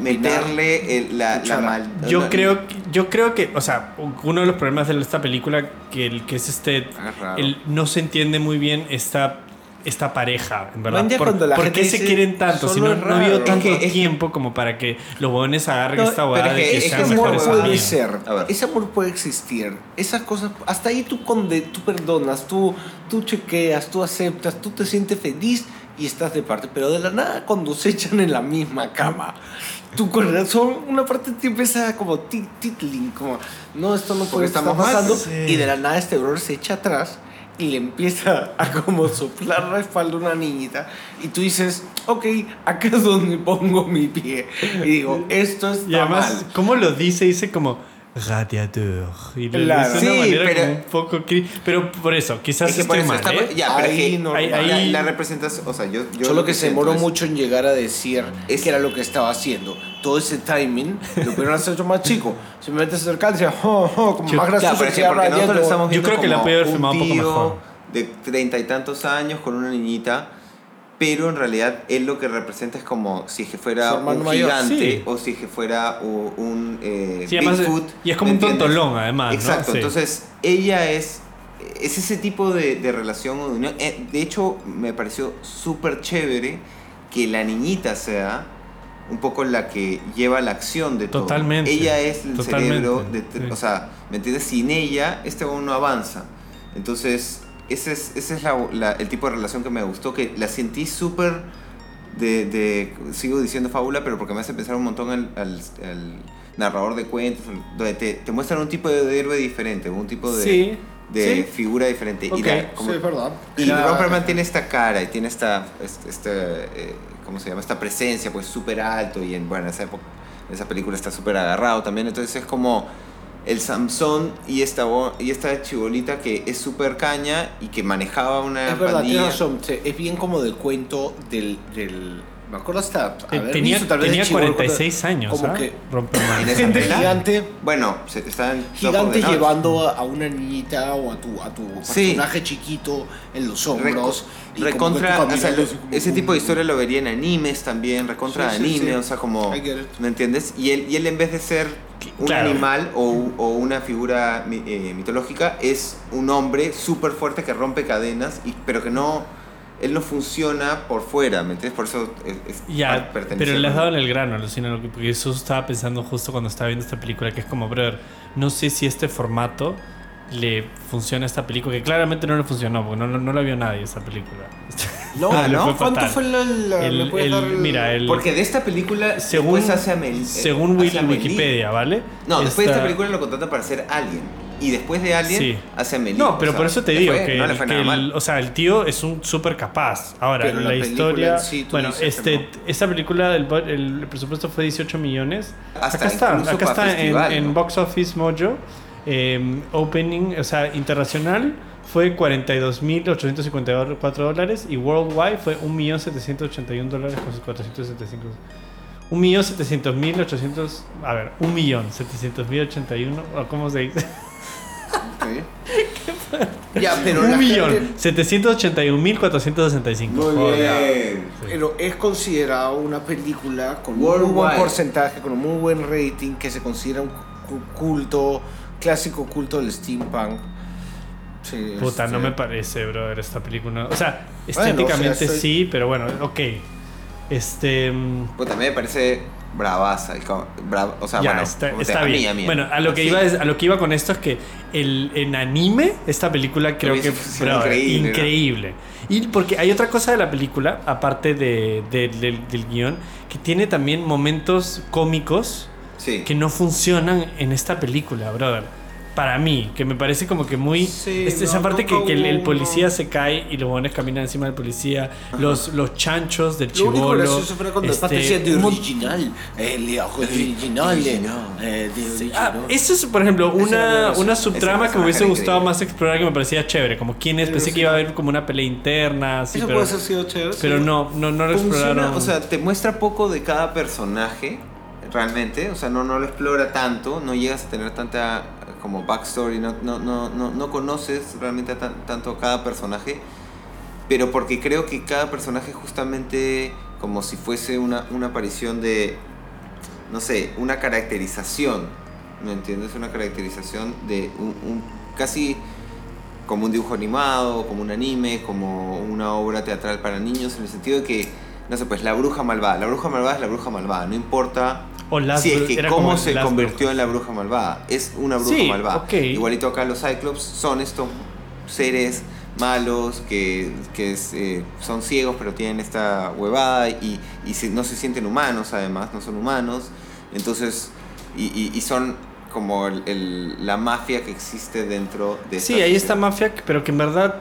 Meterle el- la, la mal. Yo la- creo, que- yo creo que, o sea, uno de los problemas de esta película, que, el, que es este, Es raro. el, no se entiende muy bien esta, esta pareja, en verdad. ¿Por, cuando la por gente qué se quieren tanto? Si no, no ha habido tanto Es que- es que- tiempo como para que los huevones agarren No, esta pero de que que- es Ese sean que amor mejores puede amigos. ser, A ver. ese amor puede existir. Esas cosas, hasta ahí tú, conde, tú perdonas, tú, tú chequeas, tú aceptas, tú te sientes feliz y estás de parte. Pero de la nada, cuando se echan en la misma cama, tu corazón, una parte te empieza como tit- titling, como, no, esto no puede estar pasando. Sí. Y de la nada, este brother se echa atrás y le empieza a como soplar la espalda a una niñita. Y tú dices, ok, acá es donde pongo mi pie. Y digo, esto está Y además, mal. ¿cómo lo dice? Dice como radiador. Y lo Claro. dice de una Sí, manera pero- como un poco Pero por eso, quizás Es que esté mal, está- ¿eh? Ya, es Ahí que no- Ahí- la- ahí- la, representación, o sea, yo, yo Solo lo que se demoró es- mucho en llegar a decir Es- que era lo que estaba haciendo. Todo ese timing lo pudieron hacer hecho más chico. Simplemente acercarse, oh, oh, como Yo- más gracioso que estamos Yo viendo creo que la puede haber un filmado un poco tío mejor. de treinta y tantos años con una niñita, pero en realidad él lo que representa es como si es que fuera un mayor. gigante Sí. o si es que fuera un eh, Sí, además, Bigfoot. y es como ¿me un entiendes? tontolón, además, ¿no? Exacto, Sí. entonces ella es es ese tipo de, de relación o de unión. Eh, De hecho, me pareció súper chévere que la niñita sea un poco la que lleva la acción de todo. Totalmente, Ella es el totalmente, cerebro, de, sí. o sea, ¿me entiendes? Sin ella, este aún no avanza. Entonces, ese es, ese es la- la- el tipo de relación que me gustó, que la sentí súper de, de- sigo diciendo fábula, pero porque me hace pensar un montón al, al- al narrador de cuentos, donde te, te muestran un tipo de héroe diferente, un tipo de, Sí, de sí. figura diferente. Y la- como- Sí, es verdad. y tiene esta cara y tiene esta, este, este, eh, ¿cómo se llama? Esta presencia, pues súper alto y en, bueno, en esa época, esa película está súper agarrado también, entonces es como el Samson y esta, bo- y esta chibolita que es súper caña y que manejaba una Es verdad, pandilla. razón. Es bien como del cuento del. del me acuerdo hasta. Haber tenía tal vez tenía chibolo, 46 años, Como ¿ah? que Romperman. En esa gente gigante. Bueno, se, están Gigante llevando a a una niñita o a tu, a tu Sí. personaje chiquito en los hombros. recontra, o sea, lo- ese tipo de historia lo vería en animes también, recontra Sí, sí, anime, sí. o sea, como. ¿me entiendes? Y él, y él en vez de ser un Claro. animal o, o una figura eh, mitológica, es un hombre súper fuerte que rompe cadenas, y, pero que no, él no funciona por fuera, ¿me entiendes? Por eso es, es- Ya, pertenece pero le has dado en el grano, que- porque eso estaba pensando justo cuando estaba viendo esta película, que es como, brother, no sé si este formato le funciona esta película, que claramente no le funcionó, porque no, no, no la vio nadie esa película. No, Ah, ¿no? ¿no? ¿Cuánto fue la. la- El- el- dar el- mira, el- Porque de esta película según después hace eh, según hace Wiki- Amelie. Wikipedia, ¿vale? No, después de Esta- esta película lo contratan para ser Alien. Y después de Alien Sí. hace Amelie. No, pero O sea, por eso te digo fue- que, no fue que el, o sea, el tío es un súper capaz. Ahora, Pero la la, historia, sí, bueno, este, no. esta película el, el presupuesto fue 18 millones. Hasta acá está, acá está en. Box Office Mojo. Eh, opening, o sea, internacional fue 42.854 dólares y worldwide fue 1.781 dólares con sus 475. 1.700.800, a ver, 1.700.081, o ¿cómo se dice? Ya, pero Un la millón. gente- 781.465. Muy Joder. bien. Pero es considerado una película con muy Worldwide. buen porcentaje, con un muy buen rating, que se considera un cu- culto, clásico culto del steampunk. Sí, Puta, este, no me parece, brother, esta película. O sea, Bueno, o sea, estéticamente soy- sí, pero bueno, ok. Este. mm, Puta, me parece bravaza. brava- o sea, ya, bueno, está, como te- está a mí, bien. a mí. Bueno, a lo, que Sí. iba, es- a lo que iba con esto es que el, en anime, esta película creo que brother, increíble. Y porque hay otra cosa de la película, aparte de, de- del, del guion, que tiene también momentos cómicos Sí. que no funcionan en esta película, brother. Para mí, que me parece como que muy... Sí, es- esa no, parte que, que el, el policía se cae y los buenos caminan encima del policía, los, los chanchos del Lo único chivolo. fue cuando el este, decía de original. El original. eh. Ah, eso es, por ejemplo, una, una subtrama que me hubiese gustado increíble. más explorar que me parecía chévere. Como quién es, pensé que iba a haber como una pelea interna, así, Eso pero, puede ser sido chévere. pero sí. no, no, no lo Funciona, exploraron. o sea, te muestra poco de cada personaje, realmente. O sea, no, no lo explora tanto, no llegas a tener tanta como backstory, no, no, no, no, no conoces realmente a tan- tanto cada personaje. Pero porque creo que cada personaje justamente como si fuese una, una aparición de, no sé, una caracterización, ¿me entiendes? Una caracterización de un, un- casi como un dibujo animado, como un anime, como una obra teatral para niños, en el sentido de que, no sé, pues la bruja malvada, la bruja malvada es la bruja malvada, no importa O si es que cómo se convirtió brujas. en la bruja malvada, es una bruja Sí, malvada. Igualito acá los Cyclops son estos seres malos que, que es, eh, son ciegos pero tienen esta huevada y, y se- no se sienten humanos además, no son humanos. Entonces, y, y- y son como el- el- la mafia que existe dentro de Sí, esta ahí está sociedad. mafia, pero que en verdad,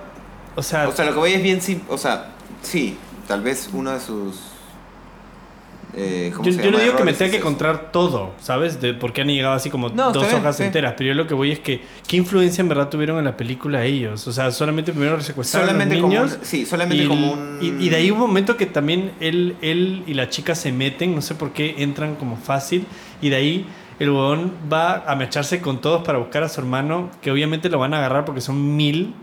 o sea, O sea, lo que voy es bien simple. O sea, sí, tal vez uno de sus. Eh, ¿cómo yo, se yo no digo que me tenga que encontrar todo, ¿sabes? De por qué han llegado así como No, dos está bien, hojas sí. enteras, pero yo lo que voy es que, ¿qué influencia en verdad tuvieron en la película ellos? O sea, solamente primero secuestraron Solamente a los como niños. un- sí, solamente y, como un- y, y de ahí un momento que también él, él y la chica se meten, no sé por qué entran como fácil, y de ahí el huevón va a mecharse con todos para buscar a su hermano, que obviamente lo van a agarrar porque son mil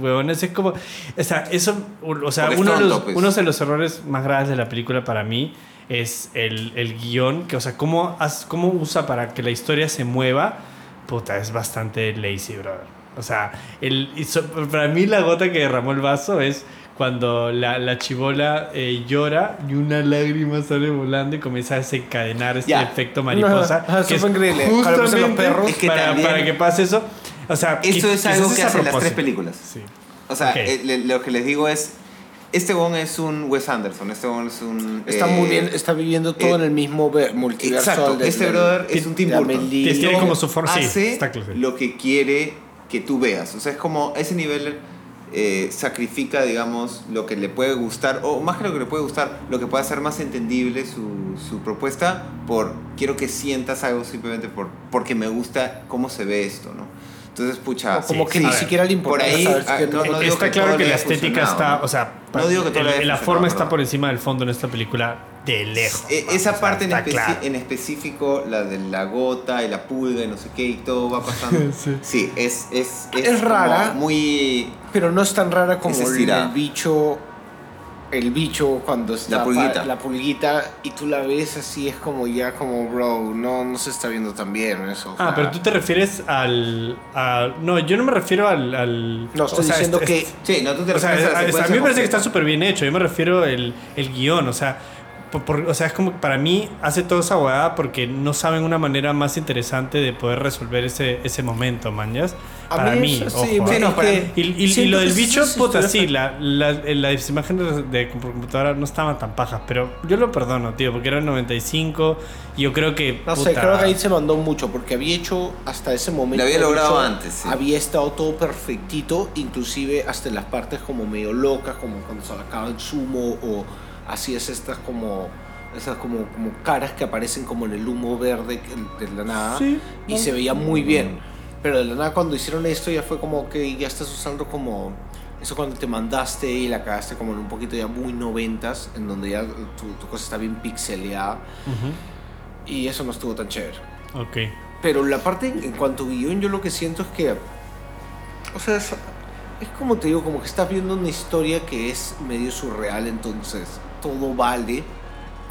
huevones. Es como, o sea, eso, o sea, uno, de tonto, los, pues. uno de los errores más graves de la película para mí es el, el guion, que, o sea, cómo, has- cómo usa para que la historia se mueva, puta, es bastante lazy, brother. O sea, el, para mí la gota que derramó el vaso es cuando la, la chivola eh, llora y una lágrima sale volando y comienza a desencadenar este Ya. efecto mariposa. Eso que es increíble. Cuando aparecen los justamente perros. Es que para, también- para que pase eso. O sea, Eso es algo que hacen las tres películas. Sí. O sea, Ok. eh, le- lo que les digo es. Este bon es un Wes Anderson. Este bon es un. Está eh, muy bien, está viviendo todo eh, en el mismo ver- multiverso. Exacto, del- este del- brother es un Tim Burton. Tiene como su forma- sí, hace está claro. lo que quiere que tú veas. O sea, es como ese nivel eh, sacrifica, digamos, lo que le puede gustar, o más que lo que le puede gustar, lo que puede hacer más entendible su, su propuesta, por quiero que sientas algo simplemente por, porque me gusta cómo se ve esto, ¿no? Entonces, pucha, O como Sí, que sí. ni siquiera le por importa ahí, saber ah, que no- no digo está claro todo que la estética está, ¿no? o sea, No digo que el- la forma está por encima del fondo en esta película de lejos. Man, esa parte en, claro. específico, la de la gota y la pulga y no sé qué, y todo va pasando. Sí. sí. es, es, Es como rara. Muy. Pero no es tan rara como Es el bicho. El bicho cuando está. La pulguita. La pulguita y tú la ves así, es como ya como, bro, no, no se está viendo tan bien eso. o Ah, sea, pero tú te refieres al, a- No, yo no me refiero al... al No, estoy o sea, diciendo es- que. es- Sí, no tú te o sea, refieres es- a a mí me parece que está súper bien hecho. Yo me refiero el, el guion, o sea... por- por- o sea, es como que para mí hace toda esa huevada porque no saben una manera más interesante de poder resolver ese, ese momento, mañas. A Para mí mí, eso sí, ojo, sí, ¿eh? para que-. Y, lo del bicho, sí, puta, sí, la, la, las imágenes de computadora no estaban tan pajas, pero yo lo perdono, tío, porque eran 95 y yo creo que... No sé, puta, creo que ahí se mandó mucho porque había hecho hasta ese momento. Lo había logrado hecho, antes, sí. Había estado todo perfectito, inclusive hasta en las partes como medio locas, como cuando se acaba el sumo o hacías estas como esas como, como caras que aparecen como en el humo verde de la nada Sí, y se veía muy bien. Pero de la nada cuando hicieron esto ya fue como que ya estás usando como eso cuando te mandaste y la cagaste como en un poquito ya muy noventas, en donde ya tu, tu cosa está bien pixeleada Ujú, y eso no estuvo tan chévere. Ok. Pero la parte en, en cuanto a guion, yo lo que siento es que O sea, es, es como te digo, como que estás viendo una historia que es medio surreal, entonces todo vale.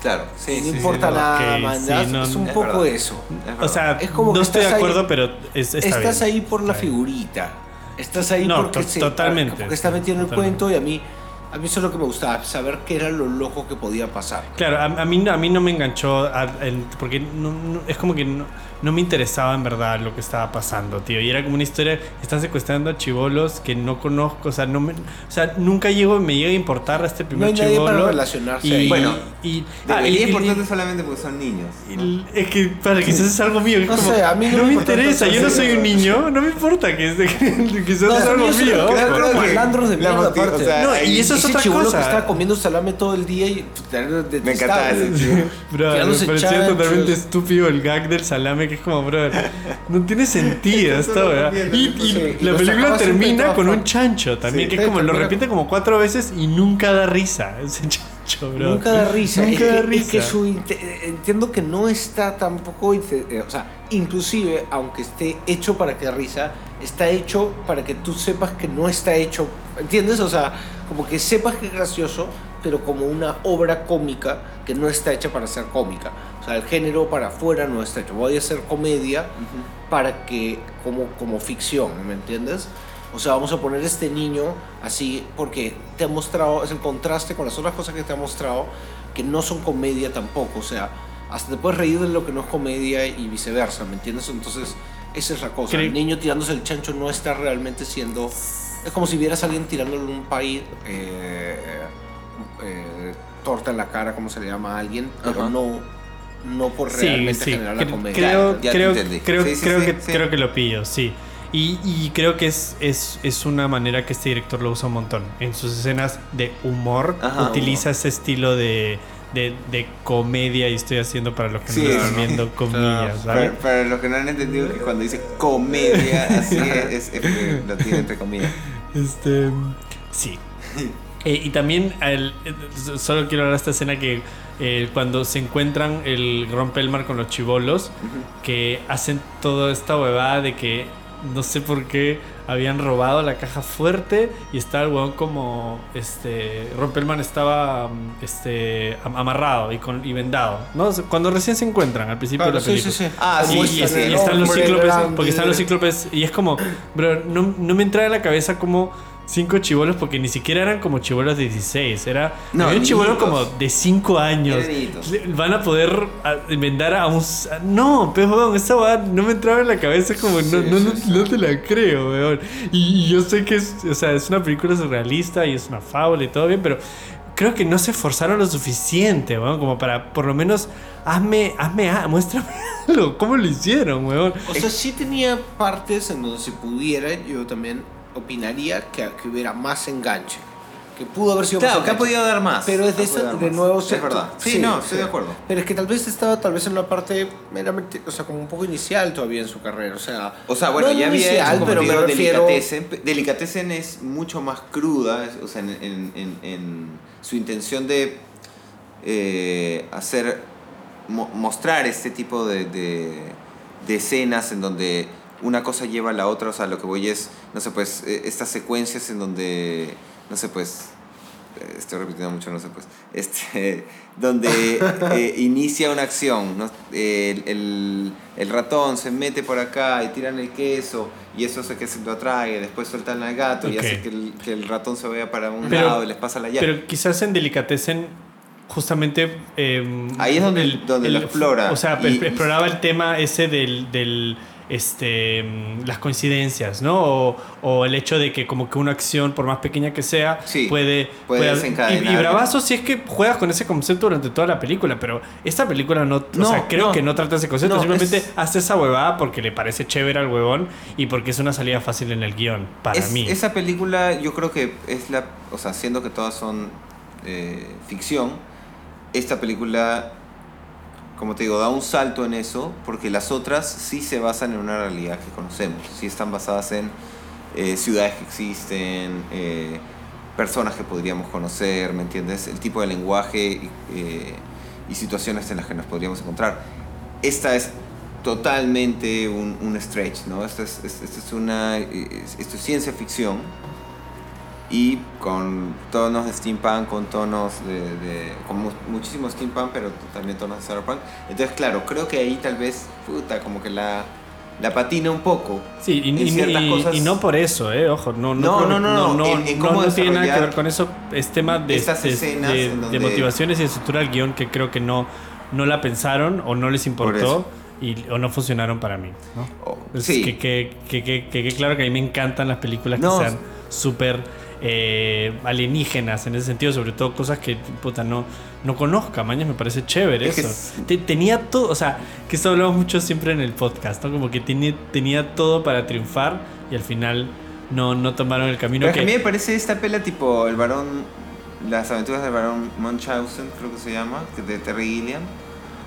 Claro, sí, no sí, sí, importa es verdad. nada, Ok, man, sí, no, es un es poco verdad. eso. Es. O sea, Es como no que estoy de estás ahí- acuerdo, pero es, está estás bien. ahí por la bien. figurita. Estás ahí No, porque, to- se- totalmente, porque estás metido en el cuento y a mí, a mí eso es lo que me gustaba, saber qué era lo loco que podía pasar. Claro, a, a mí, a mí no me enganchó a- el- porque no- no- es como que no, no me interesaba en verdad lo que estaba pasando, tío. Y era como una historia, están secuestrando a chivolos que no conozco, o sea, no me, o sea nunca llego, me llega a importar a este No primer hay nadie para relacionarse y, ahí. Bueno, y, ah, y- y- importarte solamente porque son niños. ¿no? y- es que, para, quizás es algo mío. es No como, sé, a mí no me me interesa, yo no soy un niño, no me importa que, que quizás No, es algo mío. malandros de mierda, aparte. o sea, No, y eso es otra cosa. que estaba comiendo salame todo el día y de- Me encantaba ese chico. Bro, me pareció totalmente estúpido el gag del salame, que es como, bro, no tiene sentido esta weá. Y, y Sí, y la película termina con un chancho también, Sí, que es como, lo repite como cuatro veces y nunca da risa ese chancho, bro. Nunca da risa. Nunca es, da que, risa. es que su inte- entiendo que no está tampoco, eh, o sea, inclusive aunque esté hecho para que risa, está hecho para que tú sepas que no está hecho, ¿entiendes? O sea, como que sepas que es gracioso, pero como una obra cómica que no está hecha para ser cómica. O sea, el género para afuera no está hecho. Voy a hacer comedia para que, como, como ficción, ¿me entiendes? O sea, vamos a poner este niño así porque te ha mostrado, es el contraste con las otras cosas que te ha mostrado que no son comedia tampoco. O sea, hasta te puedes reír de lo que no es comedia y viceversa, ¿me entiendes? Entonces, esa es la cosa. El niño tirándose el chancho no está realmente siendo... Es como si vieras a alguien tirándole un país, eh, eh, torta en la cara, como se le llama a alguien, pero Ajá. no, no por Sí, realmente sí, generar la comedia. creo, Ya- ya te creo, creo, Sí, creo que, creo que lo pillo, sí. Y, y creo que es, es, es una manera que este director lo usa un montón. En sus escenas de humor, Ajá, utiliza ese estilo de, de, de comedia y estoy haciendo para los que Sí, no están viendo comillas, ¿sabes? Para, para los que no han entendido que cuando dice comedia, así es, es, es lo tiene entre comillas. Este, sí. Eh, y también, el- eh, solo quiero hablar de esta escena que eh, cuando se encuentran el rompe el mar con los chivolos, que hacen toda esta huevada de que no sé por qué habían robado la caja fuerte y estaba el huevón como este Rompelman estaba mm, este am- amarrado y con y vendado ¿no? cuando recién se encuentran al principio Claro, de la película sí, sí. Ah, y, sí, y- sí, y sí. están los Hombre cíclopes grande. porque están los cíclopes y es como bro no, no me entra en la cabeza como cinco chivolos porque ni siquiera eran como chivolos de 16 era No, había un chivolo como de 5 años. Van a poder a- inventar a un no pero weón esa weá no me entraba en la cabeza como no, no, no, no te la creo weón. Y, y yo sé que es o sea es una película surrealista y es una fábula y todo bien pero creo que no se esforzaron lo suficiente weón como para por lo menos hazme hazme ah, muéstrame algo cómo lo hicieron weón O sea, sí tenía partes en donde se pudiera, yo también opinaría que, que hubiera más enganche. Que pudo haber sido Claro, más que ha podido dar más. Pero es de, dar de nuevo... Es verdad. Sí, no, estoy de acuerdo. Pero es que tal vez estaba tal vez en una parte meramente, o sea, como un poco inicial todavía en su carrera. O sea, O sea, bueno, no ya había inicial, hecho, pero me refiero... Delicatessen. Es mucho más cruda, o sea, en, en- en- en su intención de eh, hacer, mo- mostrar este tipo de, de- de escenas en donde una cosa lleva a la otra, o sea, lo que voy es, no sé, pues, eh, estas secuencias en donde, no sé, pues, eh, estoy repitiendo mucho, no sé, pues, este, donde eh, inicia una acción, ¿no? El, el- el ratón se mete por acá y tiran el queso y eso hace que se lo atrae, después sueltan al gato y Ok. hace que el, que el ratón se vaya para un Pero- lado y les pasa la llave. Pero quizás en Delicatessen, justamente. eh, Ahí es donde- donde lo explora. O sea, Y- exploraba el tema ese del. del este, mm, las coincidencias, ¿no? O, o el hecho de que como que una acción, por más pequeña que sea, Sí, puede... puede desencadenar. Y, y bravazo si es que juegas con ese concepto durante toda la película, pero esta película no... o No, sea, creo no. que no trata ese concepto, No, simplemente es- hace esa huevada porque le parece chévere al huevón y porque es una salida fácil en el guion, para Es- mí. Esa película yo creo que es la, o sea, siendo que todas son eh, ficción, esta película, como te digo, da un salto en eso, porque las otras sí se basan en una realidad que conocemos, sí están basadas en eh, ciudades que existen, eh, personas que podríamos conocer, ¿me entiendes? El tipo de lenguaje eh, y situaciones en las que nos podríamos encontrar. Esta es totalmente un, un stretch, ¿no? Esto es, es- esto es una es- esto es ciencia ficción y con tonos de steampunk, con tonos de, de con mu- muchísimo steampunk, pero también tonos de cyberpunk. Entonces, claro, creo que ahí tal vez, puta, como que la, la patina un poco. Sí, y, y- y- cosas- y no por eso, eh, ojo, no, No, creo no, que- no, no, en- en no tiene nada que ver con eso, es tema de, de- de- motivaciones y estructura del guion que creo que no, no la pensaron o no les Por importó y, o no funcionaron para mí. ¿no? Oh, sí. que, que, que, que- claro que a mí me encantan las películas No. que sean súper eh, alienígenas en ese sentido, sobre todo cosas que puta, no, no conozca, mañana me parece chévere Es eso. es- Te- tenía todo, o sea, que esto hablamos mucho siempre en el podcast, ¿no? Como que tenía, tenía todo para triunfar y al final no, no tomaron el camino Pero que a mí me parece esta pela tipo el varón, las aventuras del varón Munchausen, creo que se llama, de Terry Gilliam.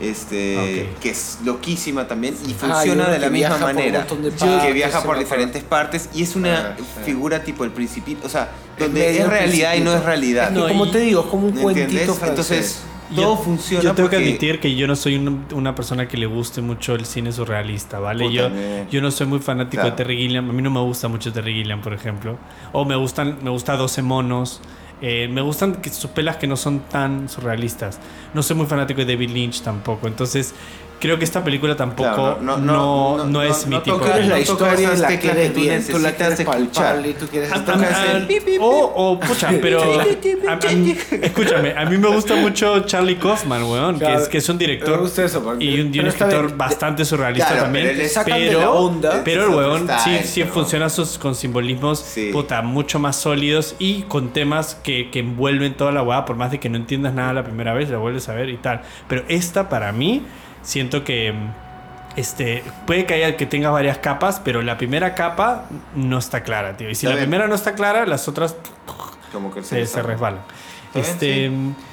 Este, Ok. que es loquísima también y Ah, funciona yo de la que misma manera. que viaja por diferentes partes y es una Ah, sí. figura tipo el principito, o sea, Es donde medio es realidad y no es realidad. Es que No, como y- te digo, es como un ¿Me cuentito francés. Entonces, Yo- todo funciona Yo tengo que porque- admitir que yo no soy un- una persona que le guste mucho el cine surrealista, ¿vale? Puta, Yo, yo no soy muy fanático Claro. de Terry Gilliam. A mí no me gusta mucho Terry Gilliam, por ejemplo. O me gustan, me gusta 12 monos. Eh, me gustan sus pelas que no son tan surrealistas. No soy muy fanático de David Lynch tampoco. Entonces, creo que esta película tampoco Claro, no, no- no, no- no no- es no mi tipo. la historia, la quieres bien, tú la quieres escuchar. palpable, tú quieres A- estar a- hacer a- el pi, pi, pi. o, o, pucha, pero. a- a- escúchame, a mí me gusta mucho Charlie Kaufman, weón, que, es, que es un director Me gusta eso, porque- y un, y escritor bien. bastante surrealista Claro, también. pero pero, la onda. pero el weón sí, funciona con simbolismos puta, mucho más sólidos y con temas que, que envuelven toda la weá, por más de que no entiendas nada la primera vez, la vuelves a ver y tal. Pero esta para mí, siento que. Este, puede que haya que tenga varias capas, pero la primera capa no está clara, tío. Y si Está la bien. primera no está clara, las otras como que se, se resbalan. Este,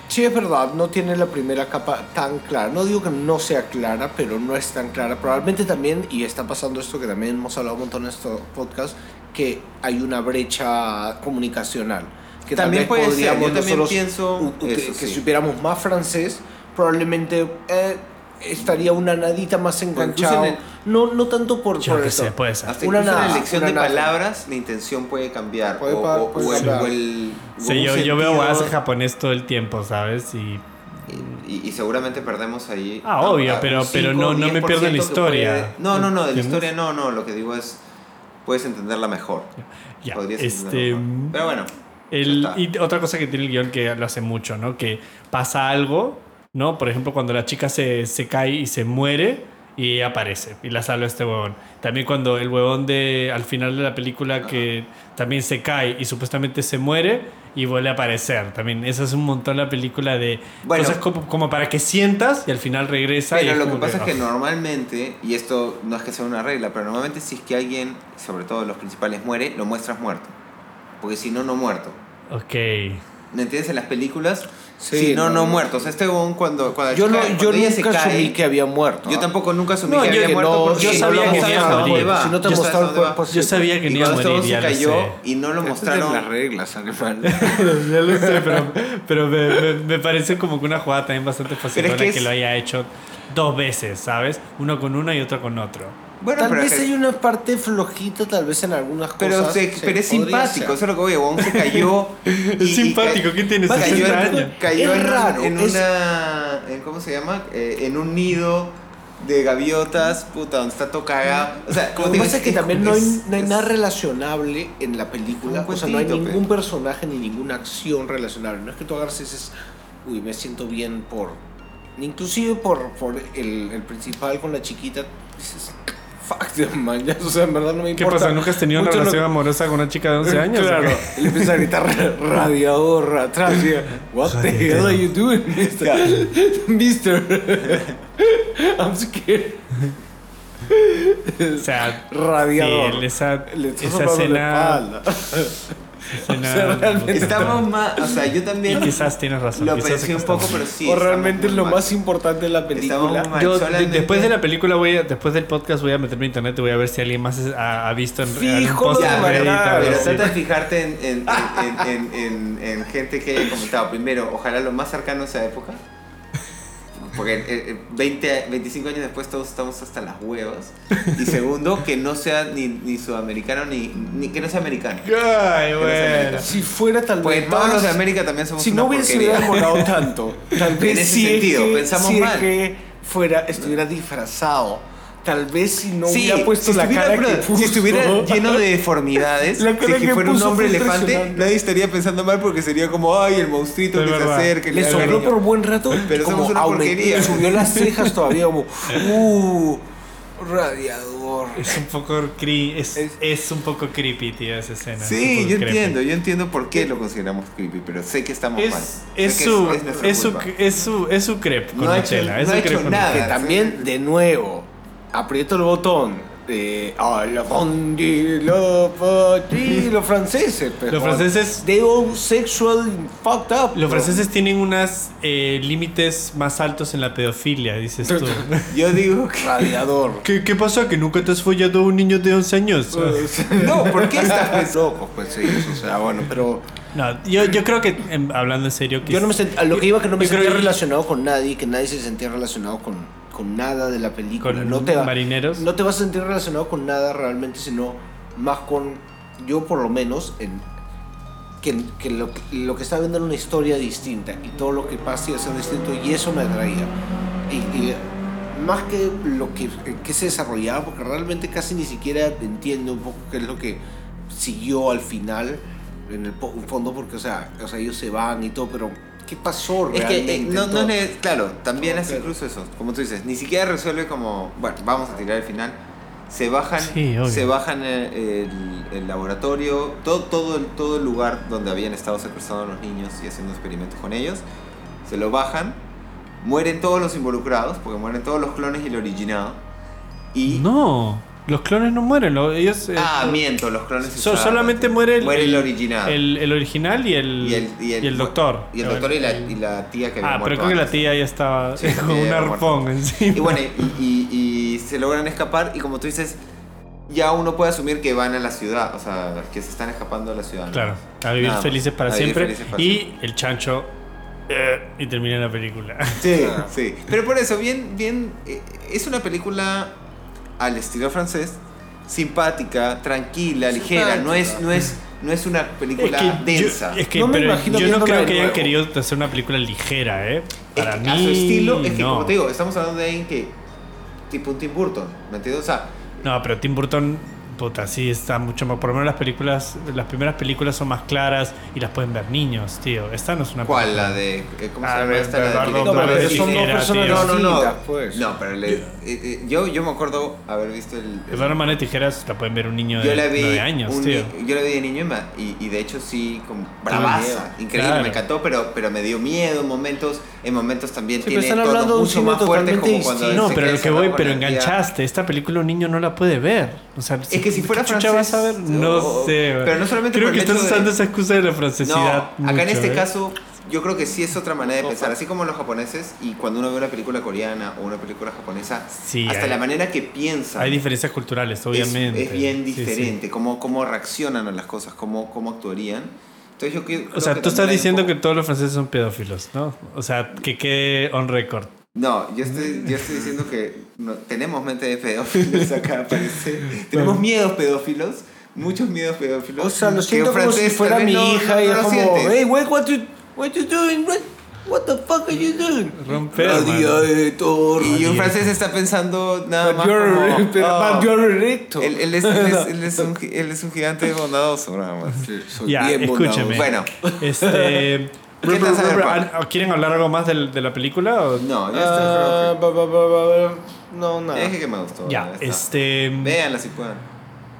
Sí, es verdad, no tiene la primera capa tan clara. No digo que no sea clara, pero no es tan clara. Probablemente también, y está pasando esto que también hemos hablado un montón en estos podcast, que hay una brecha comunicacional. Que También puede ser, yo podríamos también nosotros, pienso que, eso, que sí. supiéramos más francés, probablemente eh, estaría una nadita más enganchado. en el- No, no tanto por, yo por esto. sé, puede ser. Hasta Una nada, la elección una de nada. palabras, la intención puede cambiar. Puede o, pa- o- puede o el, cambiar. o el- o Sí, yo, yo veo guas japonés todo el tiempo, ¿sabes? Y Y, y seguramente perdemos ahí. Ah, obvio, pero- un pero no- no me 5, pierdo en la 10% que historia. puede- no, no, no, de la historia no, no. Lo que digo es. Puedes entenderla mejor. ya. Podrías Este, entenderla mejor. Pero bueno. el- y otra cosa que tiene el guion que lo hace mucho, ¿no? Que pasa algo, ¿no? Por ejemplo, cuando la chica se, se cae y se muere y aparece y la salva este huevón. También cuando el huevón de al final de la película que también se cae y supuestamente se muere y vuelve a aparecer. También eso es un montón la película de Bueno. cosas como, como para que sientas y al final regresa. Pero lo que pasa es que ah. normalmente, y esto no es que sea una regla, pero normalmente si es que alguien, sobre todo los principales, muere, lo muestras muerto. Porque si no, no muerto. Ok. ¿Me entiendes? En las películas, Sí, si no, no, no, no. muerto. O sea, este huevón cuando, cuando Yo, no, chica- yo cuando nunca asumí cae, que había muerto. Yo tampoco nunca asumí No, que había que muerto no- porque yo no sabía que mostraron iba a a morir. Si no te mostraron cuerpo Yo sabía que no iba a morir, se cayó sé. y no lo mostraron. las reglas, ya lo sé, pero, pero me, me- me parece como que una jugada también bastante fácil es que, que es- lo haya hecho dos veces, ¿sabes? Uno con uno y otro con otro. Bueno, tal pero vez que- hay una parte flojita, tal vez en algunas Pero, cosas. se- se pero es simpático, hacer. eso es lo que voy, huevón se cayó. y- Es simpático, ¿qué tiene? Cayó, 60 en- cayó Es en, raro, en es- una. en- ¿Cómo se llama? Eh, en un nido de gaviotas, puta, donde está todo cagado. O sea, como Lo te que pasa es que también no hay, es- no hay es- nada relacionable en la película. O sea, no hay ningún pe. personaje ni ninguna acción relacionable. No es que tú agarres y dices, uy, me siento bien por. Inclusive por, por el, el principal con la chiquita. Dices, fuck, the man. ya, O sea, en verdad no me ¿Qué importa. pasa? ¿Nunca has tenido una mucho lo- relación amorosa con una chica de 11 años? Claro, ¿O qué? y le empieza a gritar ra- radiador atrás. Y, What the hell are you doing, mister? mister. I'm scared. O sea, Radiador. sí, esa, Le esa escena, O sea, realmente Estamos más. O sea, yo Y también. quizás tienes razón. Lo pensé un poco, pero sí. o realmente muy lo mal. más importante de la película. Yo, de- solamente- después de la película voy a, después del podcast voy a meterme a internet y voy a ver si alguien más ha, ha visto en, en Fijo, en pero, así. trata de fijarte en, en, en, en, en- en gente que haya comentado. Primero, ojalá lo más cercano a esa época. Porque eh, eh, 20, 25 años después todos estamos hasta las huevas. Y segundo, que no sea ni, ni sudamericano ni, ni que no sea americano. Ay, bueno. Si fuera tal Pues vez todos más- los de América también somos si una no hubiese demorado tanto, tal vez En ese si es sentido, que- pensamos si es mal. que fuera, estuviera disfrazado. Tal vez si no Sí, hubiera puesto si la cara pero que puso. si estuviera lleno de deformidades, La si cara que que fuera un hombre elefante, nadie estaría pensando mal porque sería como, ay, el monstruito que se acerca. Le sobró cariño". por buen rato, Pero como somos una porquería. le subió las cejas todavía como, uh, radiador. Es un poco cre- es, Es- es un poco creepy, tío, esa escena. Sí, yo creepy. entiendo, yo entiendo por qué lo consideramos creepy, pero sé que estamos mal. Es, su, es su, es su es su crepe con No hecho- Nutella, es no su ha hecho nada. Que también, de nuevo, aprieto el botón. De, ah, la fondi, lo pati, los franceses. pero- Los franceses- They all sexual fucked up. Los bro. franceses tienen unos límites más altos en la pedofilia, dices tú. Yo digo que... Radiador. ¿Qué, ¿Qué pasa? ¿Que nunca te has follado a un niño de 11 años? No, ¿por qué estás locos? Pues sí, eso, o sea, bueno, pero. No, yo, yo creo que, em, hablando en serio, que Yo no me sent- a lo que iba que no me sentía que- relacionado con nadie, que nadie se sentía relacionado con, con nada de la película. Con no te va- marineros. No te vas a sentir relacionado con nada realmente, sino más con. Yo, por lo menos, en, que, que lo, que- lo que estaba viendo era una historia distinta y todo lo que pasa iba a ser distinto y eso me atraía. Y, y más que lo que, que se desarrollaba, porque realmente casi ni siquiera entiendo un poco qué es lo que siguió al final, en el fondo, porque, o sea, o sea, ellos se van y todo, pero ¿qué pasó Es realmente? que eh, no, no es, claro, también es incluso eso, como tú dices, ni siquiera resuelve como, bueno, vamos a tirar el final. Se bajan, Sí, se bajan el, el- el laboratorio, todo, todo, el, todo el lugar donde habían estado secuestrados los niños y haciendo experimentos con ellos. Se lo bajan, mueren todos los involucrados, porque mueren todos los clones y el original. Y No, los clones no mueren. lo- ellos, eh, ah, miento, los clones so- solamente muere el, muere el, original. El, el original y el, y el, y el- doctor. Y el doctor y la, y la tía que había Ah, pero creo que la tía ya estaba Sí, con un arpón encima. Y bueno, y, y- y se logran escapar y como tú dices, ya uno puede asumir que van a la ciudad, o sea, que se están escapando de la ciudad. ¿no? Claro, a vivir Nada felices para siempre. felices para y siempre. el chancho. eh, y termina la película. Sí, sí. Pero por eso, bien, bien, eh, es una película al estilo francés, simpática, tranquila, ligera, no es, no es, no es una película Es que, densa. yo, es que No me pero imagino yo no creo que hayan querido hacer una película ligera, ¿eh? Es Para que mí. a su estilo, es que no. como te digo, estamos hablando de alguien que, tipo un Tim Burton, ¿me entiendes? O sea, No, pero Tim Burton, puta, sí está mucho más. Por lo menos las películas, las primeras películas son más claras y las pueden ver niños, tío. Esta no es una ¿cuál? película. La de, eh, ¿cómo se Ah, llama de- esta? La No, pero de son dos personas. No, no, no. distintas, pues. No, pero le- eh, eh, yo, yo me acuerdo haber visto el. el- Eduardo Mano de Tijeras la pueden ver un niño de la vi 9 años, un tío. yo la vi de niño y, y, y de hecho sí como bravaza, increíble, Claro. me encantó, pero, pero me dio miedo en momentos, en momentos también Sí, pero tiene están tonos hablando de un mucho más fuertes como cuando. No, pero lo que voy, pero enganchaste. Esta película un niño no la puede ver. O sea, Es que si fuera ¿qué chucha francés, vas a ver? No o- sé. pero no solamente Creo que estás hecho de- usando esa excusa de la francesidad. No, acá en este ¿eh? caso yo creo que sí es otra manera de pensar, así como los japoneses y cuando uno ve una película coreana o una película japonesa, Sí, hasta hay- la manera que piensan Hay diferencias culturales, es- obviamente. Es, bien Sí, sí. diferente, Cómo, cómo reaccionan a las cosas, cómo, cómo actuarían. Entonces yo creo O sea, que tú estás diciendo que todos los franceses son pedófilos, ¿no? O sea, que quede on record. No, yo estoy, yo estoy diciendo que no- tenemos mente de pedófilos acá, parece. tenemos miedos pedófilos, muchos miedos pedófilos. O sea, lo que siento como si fuera mi hija no- y no es como, sientes. hey, wait, what you, what you doing? What, what the fuck are you doing? Romper. Radiator. Y un francés está pensando nada But más you're, como, pero, "Oh, but you're erecto. él, él es, él, es, él es un, él es un gigante bondadoso, nada más. Soy Ya, bien escúcheme. Bueno, Este. ¿Qué tal Cyberpunk? ¿Quieren hablar algo más del- de la película? o- no, Ah, ba, ba, ba, ba. No, creo nada. Dije que me gustó. Ya, está. este. Véanla si pueden.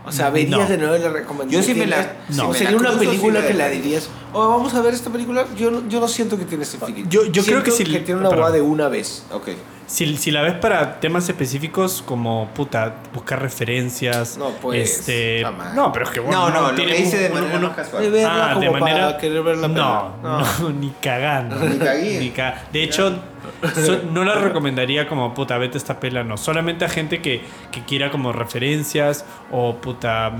O sea, verías No. de nuevo la recomendación. Yo sí me la- No, me sería la una película sí que la dirías, oh, vamos a ver esta película. Yo, no- yo no siento que tiene ese feeling. Yo- yo creo que sí- que tiene una boda de una vez. Ok. Si, si la ves para temas específicos como puta, buscar referencias. No, pues, Este, jamás. no, pero es que bueno. No, no, lo tiene que hice de manera uno- más casual. De verla Ah, como de manera. para querer ver la no, no, ni cagando. Ni cagué. Ni ca- De hecho, so- no la recomendaría como puta, vete esta pela, no. Solamente a gente que, que quiera como referencias o puta.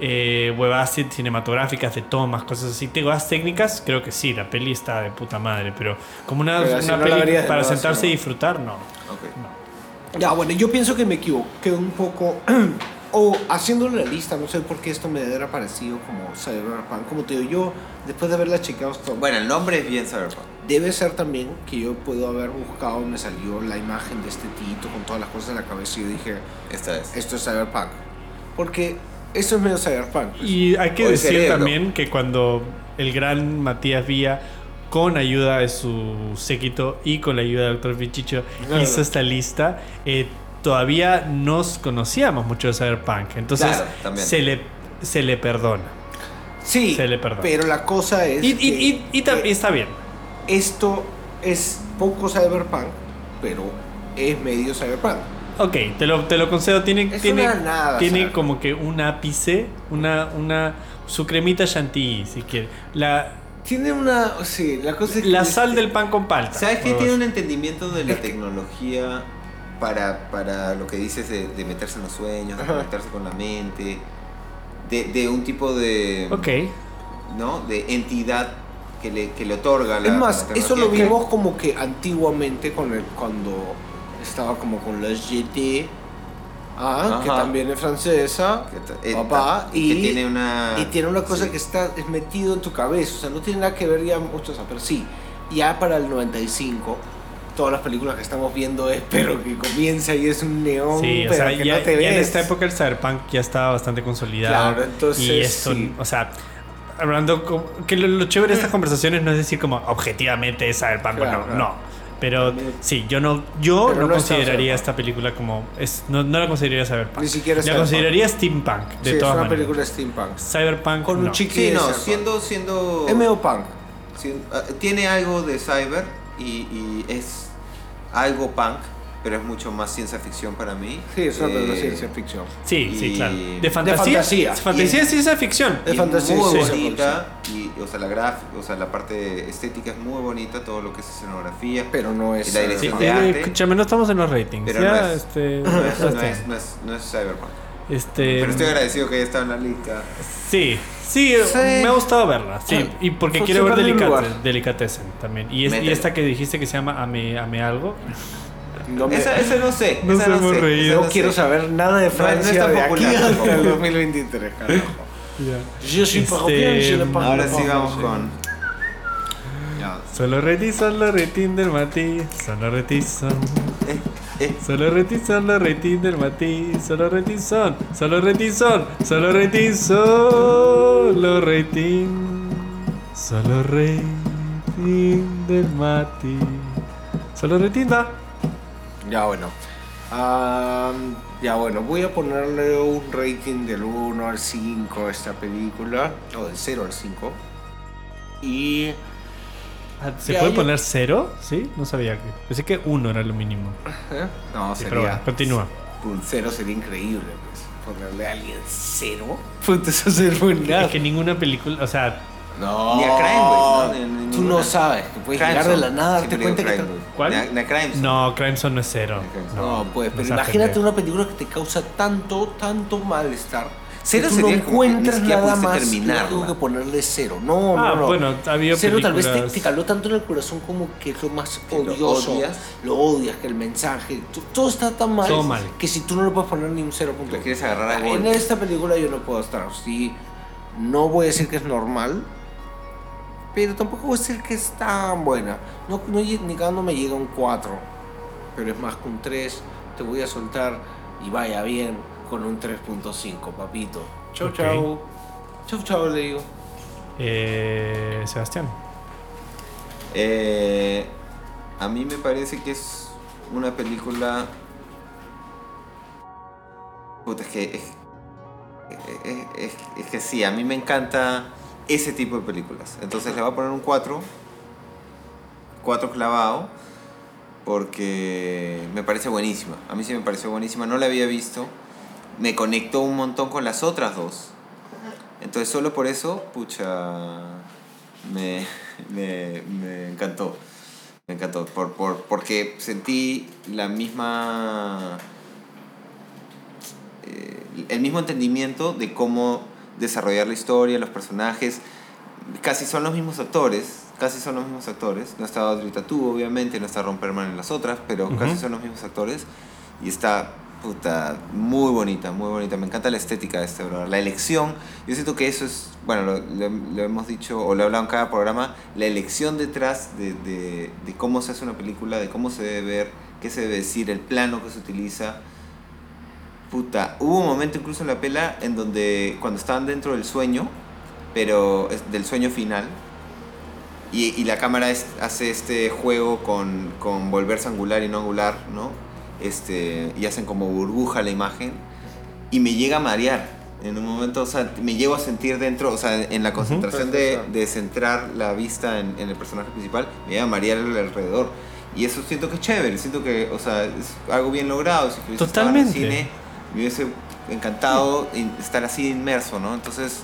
Eh, huevadas cin- cinematográficas de tomas, cosas así, temas técnicas, creo que sí, la peli está de puta madre, pero como una, Pero una no peli para nuevo, sentarse sí, y no. disfrutar, no. Ok. Ya, bueno, yo pienso que me equivoqué un poco. o haciéndole la lista, no sé por qué esto me era parecido como Cyberpunk. Como te digo, yo, después de haberla chequeado, esto, Bueno, el nombre es bien Cyberpunk. debe ser también que yo puedo haber buscado, me salió la imagen de este tito con todas las cosas en la cabeza y yo dije, Esta es. esto es Cyberpunk. Porque eso es medio Cyberpunk. pues. Y hay que O decir también que cuando el gran Matías Villa, con ayuda de su séquito y con la ayuda del doctor Pichicho, Claro. hizo esta lista, eh, todavía nos conocíamos mucho de Cyberpunk. Entonces Claro, se, le, se le perdona. sí, se le perdona. pero la cosa es. Y, y- y- que y está bien. esto es poco Cyberpunk, pero es medio Cyberpunk. Ok, te lo, te lo concedo. Tiene, tiene, nada, tiene como que un ápice, una, una, su cremita chantilly, si quieres. La, Tiene una. Sí, la cosa es que. la sal del pan con palta. ¿Sabes qué? Tiene un entendimiento de la tecnología para, para lo que dices de, de meterse en los sueños, de Ajá. conectarse con la mente, de, de un tipo de, Ok. ¿no? de entidad que le, que le otorga la Es más, la eso lo vimos como que antiguamente con el, cuando estaba como con la GT, ah, que también es francesa, Que eh, papá, ta- y que tiene una- y tiene una cosa sí. que está es metido en tu cabeza, o sea, no tiene nada que ver ya mucho, o sea, pero sí, ya para el 95 todas las películas que estamos viendo es pero que comienza y es un neón, Sí, o pero sea, que ya, no te ya en ves. esta época el cyberpunk ya estaba bastante consolidado. Claro, entonces, Y esto, sí. o sea, hablando, que lo, lo chévere de estas conversaciones no es decir como objetivamente es cyberpunk, Claro, no, claro. no. Pero sí, yo no, yo Pero no, consideraría esta película como, es, no, no la consideraría cyberpunk. Ni siquiera La cyberpunk. consideraría steampunk, de Sí, es todas una maneras. película steampunk. Cyberpunk, Con un chiqui- Sí, no, siendo, siendo, Es medio punk. ah, tiene algo de cyber y, y es algo punk, pero es mucho más ciencia ficción para mí. Sí, es una película de Eh, ciencia ficción. Sí, sí, y- claro. de De fantasía. fantasía. Fantasía Y- es ciencia ficción. De fantasía, muy sí, bonita y o sea la graf, o sea la parte estética es muy bonita todo lo que es escenografía Pero no es. Y la Sí, dirección eh, de arte. escúchame, no estamos en los ratings. Pero ya, no es- este, no es, no es, no es- no es cyberpunk este, pero estoy agradecido que haya estado en la lista Sí, sí, Sí. me ha gustado verla. Sí, Ah, y porque quiero ver. Delicatessen también. Y, es- y esta que dijiste que se llama Ame, Ame Algo. No, me- esa, esa no sé Nos esa no hemos sé, reído. no quiero sé. saber nada de No, no es Francia tan de aquí popular hasta el tampoco. 2023, carajo. Yo soy Este, ahora sí vamos con Solo reti, solo retin del mati. Solo reti son. eh, eh, Solo reti, solo retin del mati. Solo retin son. Solo retin son. Solo retin solo retin. Solo retin del mati. Solo retin va. Ya bueno. Am, ya bueno, voy a ponerle un rating del 1 al 5 a esta película. O del 0 al 5. Y. Ah, ¿Se puede yo- poner cero? ¿Sí? No sabía que. Pensé que uno era lo mínimo. ¿eh? No, Sí, sería. pero bueno, continúa. Un 0 sería increíble, pues. Ponerle a alguien 0. Puta, eso sería buenazo. Es que ninguna película, o sea, No. Ni a Crime Wave, ¿no? Ni- Tú ninguna. no sabes que puedes Crime llegar de la nada, darte digo cuenta que. Crime te- Wave. ¿Cuál? Ni a- ni a Crime Zone. no, Crime Zone no es cero. No, pues, pero imagínate una película que te causa tanto, tanto malestar. Cero que tú no sería ni encuentras nada más. Tengo que ponerle cero. No, Ah, no, no. bueno, ha habido Cero tal vez te, caló tanto en el corazón como que es lo más Que lo odioso. odias. Lo odias, que el mensaje. todo está tan mal, Todo mal. que si tú no le puedes poner ni un cero punto. Quieres agarrar a En golpes. esta película yo no puedo estar. Sí, no voy a decir que es normal. Pero tampoco voy a decir que es tan buena. No, no, lle- ni cada uno me llega un 4. Pero es más que un 3. Te voy a soltar y vaya bien con un 3.5, papito. Chau, chau. Chau, chau, le digo. Eh, Sebastián. Eh, a mí me parece que es una película. Puta, es que. Es, es- es- es que sí, a mí me encanta ese tipo de películas. Entonces le voy a poner un 4. 4 clavado. Porque me parece buenísima. A mí sí me pareció buenísima. No la había visto. Me conectó un montón con las otras dos. Entonces solo por eso, pucha, me, me, me encantó. Me encantó. Por, por, porque sentí la misma... eh, el mismo entendimiento de cómo desarrollar la historia, los personajes. Casi son los mismos actores, casi son los mismos actores. No está Audrey Tatu, obviamente, no está Ron Perlman en las otras, pero Ujú. casi son los mismos actores. Y está, puta, muy bonita, muy bonita. Me encanta la estética de este, brother. La elección, yo siento que eso es, bueno, lo, lo- lo hemos dicho o lo he hablado en cada programa, la elección detrás de, de, de cómo se hace una película, de cómo se debe ver, qué se debe decir, el plano que se utiliza. Puta, hubo un momento incluso en la pela en donde cuando estaban dentro del sueño, pero es del sueño final, y, y la cámara es- hace este juego con, con volverse angular y no angular, ¿no? Este, y hacen como burbuja la imagen, y me llega a marear. En un momento, o sea, me llego a sentir dentro, o sea, en la concentración de, de centrar la vista en, en el personaje principal, me llega a marear el alrededor. Y eso siento que es chévere, siento que, o sea, es algo bien logrado. Si estado en el Totalmente. cine, me hubiese encantado estar así inmerso, ¿no? Entonces,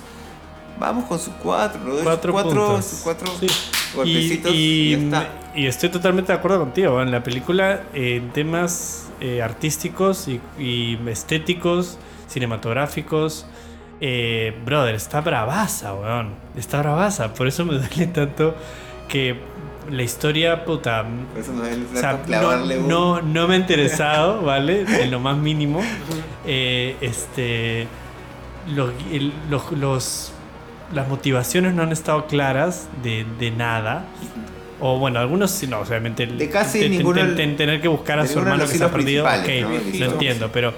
vamos con sus cuatro, ¿no? Cuatro, puntos. sus cuatro Sí. golpecitos y, y, y- ya está. y estoy totalmente de acuerdo contigo. En la película, en temas eh, artísticos y, y estéticos, cinematográficos, eh, brother, está bravaza, weón. Está bravaza. Por eso me duele tanto que la historia, puta. Eso me duele O sea, clavarle no, no, no me ha interesado, ¿vale? En lo más mínimo. Eh, este. Los, los, los- las motivaciones no han estado claras de, de nada. O bueno, algunos sí, no, obviamente. De casi ten- ninguno ten- del- ten- tener que buscar a su hermano que se ha perdido, ok, ¿no? lo entiendo, pero.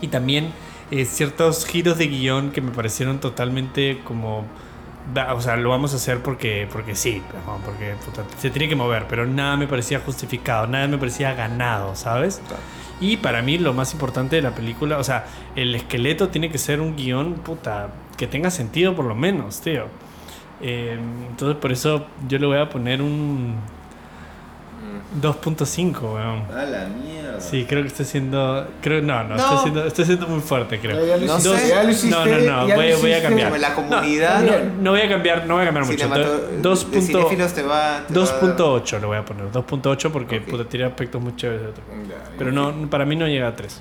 Y también eh, ciertos giros de guion que me parecieron totalmente como. O sea, lo vamos a hacer porque, porque sí, porque puta, se tiene que mover, pero nada me parecía justificado, nada me parecía ganado, ¿sabes? Y para mí lo más importante de la película, o sea, el esqueleto tiene que ser un guion, puta, que tenga sentido por lo menos, tío. Eh, entonces por eso yo le voy a poner un 2.5, weón. A la mierda. Sí, creo que estoy siendo. Creo, no, no, No. Estoy, siendo, estoy siendo muy fuerte, creo. Ya lo No sé. ya lo hiciste, no, no, no, ya voy, lo voy a cambiar. Como la comunidad No, no voy a cambiar, no voy a cambiar mucho. cinemato- Dos de punto- cinéfilos te va, te va a dar- 2.8 le voy a poner. 2.8 porque Ok. puta, tiene aspectos muy chéveres de otro. Ya, Pero no, para mí no llega a 3.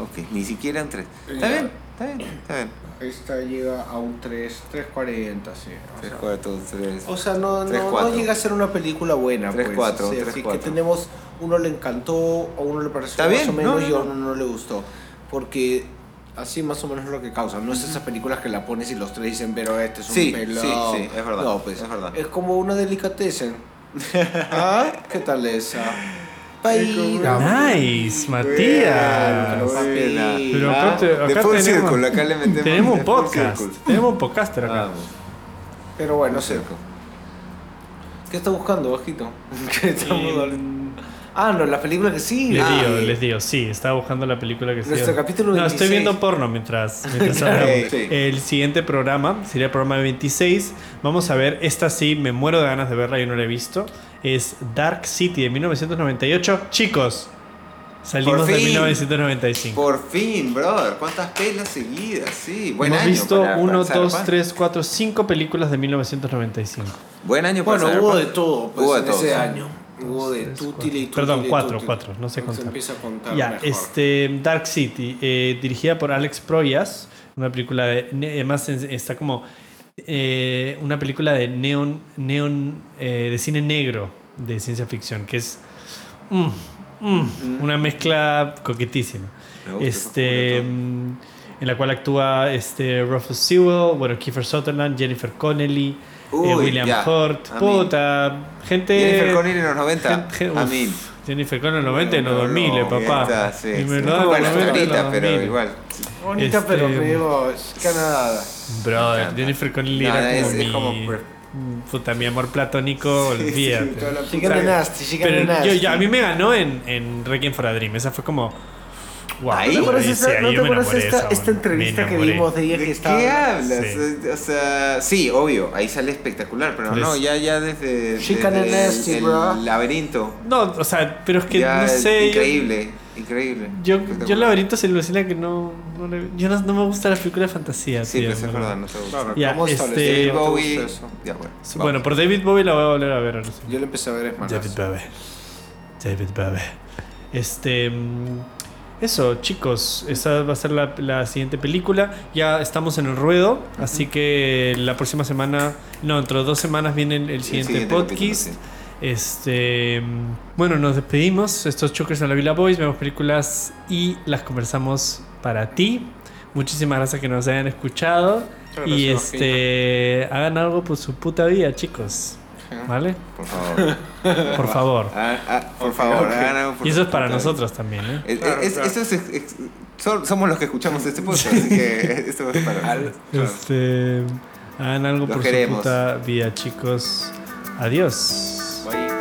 Ok, ni siquiera en tres. Está Ya. bien, está bien, está bien. Esta llega a un 3, 3.40, sí. O Tres, sea, cuatro, tres. O sea, no, no, no llega a ser una película buena. Tres, pues. cuatro, O sea, tres, así que tenemos, uno le encantó, o uno le pareció Está más bien, o menos no, no, y a no. uno no le gustó. Porque así más o menos es lo que causa. No es esas películas que la pones y los tres dicen, pero este es un Sí, pelón. sí, sí, es verdad, No, pues es verdad. Es como una delicatessen. ¿Ah? ¿Qué tal esa? Paira. Nice, Matías. papi. Pero acá, te- de acá tenemos, circle, acá le metemos tenemos un podcast. Tenemos un podcaster acá. Vamos. Pero bueno, Full sé. circle. ¿Qué está buscando, bajito? ¿Qué estamos hablando? Ah, no, la película que sí. les Ah, digo, y- les digo, sí, estaba buscando la película que Nuestro sea. capítulo No, estoy 26. viendo porno mientras, mientras Claro, hablamos. sí. El siguiente programa sería el programa 26. Vamos a ver, esta sí, me muero de ganas de verla, yo no la he visto. Es Dark City de 1998. Chicos, salimos de fin. 1995. Por fin, brother. ¿Cuántas pelas seguidas? Sí, buen Hemos año. visto para- 1, para 2, Cyberpunk. 3, 4, 5 películas de 1995. Buen año para Bueno, hubo de todo pues, Hubo de en todo, ese sí. año. Hubo de tutile y tutile Perdón, cuatro, tutile. cuatro, no sé Se contar. empieza a contar Ya, mejor. este Dark City, eh, dirigida por Alex Proyas, una película de, además es- está como eh, una película de neon, neon eh, de cine negro de ciencia ficción, que es mm, mm, una mezcla coquetísima. Me gusta Este, mm, en la cual actúa este Rufus Sewell, bueno, Kiefer Sutherland, Jennifer Connelly, eh, William a mí. puta, gente Jennifer Connelly en los 90. Gen- gen- a uf, mí. Jennifer Connelly en los 90 y en los No, 2000, eh, no, papá. sí, Y sí. verdad, Bueno, en los 90 y en los ahorita, pero 2000. igual. Bonita, este- pero digo, es Canadá. Encanta. Jennifer Connelly No, era es- como es mi... como Puta, mi amor platónico, Sí, sí, olvídate. got nasty, Pero nasty. yo, yo- a mí me ganó en, en Requiem for a Dream. Esa fue como... Wow, Ahí. ¿No te acuerdas sí, esta, sí, ¿no ahí te yo me acuerdas enamoré de esta, esa, esta bueno, entrevista que vimos de ella ¿De que estaba... qué hablas? Sí. O sea, sí, obvio, ahí sale espectacular, pero no, ya, ya desde, desde nasty, el bro. laberinto. No, o sea, pero es que ya no sé... yo- increíble, increíble. Yo, yo, Espectacular. Laberinto se alucina que no... no le- yo no, no me gusta la película de fantasía, Sí, tío, es verdad, no te gusta. Claro, Ya, ¿cómo este- David no Bowie. gusta eso? Ya, bueno. Por David Bowie la voy a volver a ver. ahora sí. Yo lo empecé a ver, es más. David Bowie. David Bowie. Este. mm, eso, chicos, esa va a ser la, la siguiente película. Ya estamos en el ruedo, así que la próxima semana, no, dentro de dos semanas viene el, siguiente podcast. capítulo, sí. Este, bueno, nos despedimos. Estos Chokers a la Villa Boys, vemos películas y las conversamos para ti. Muchísimas gracias que nos hayan escuchado y este hagan algo por su puta vida, chicos. ¿Vale? Por favor. Por favor. Ah, ah, por favor, hagan algo por Y eso es para nosotros también, ¿eh? Es- Claro, es- claro. Esto es, ex- ex- so- somos los que escuchamos este podcast, así que esto es para nosotros. Este, hagan algo Los por queremos. su puta vida, chicos. Adiós. Bye.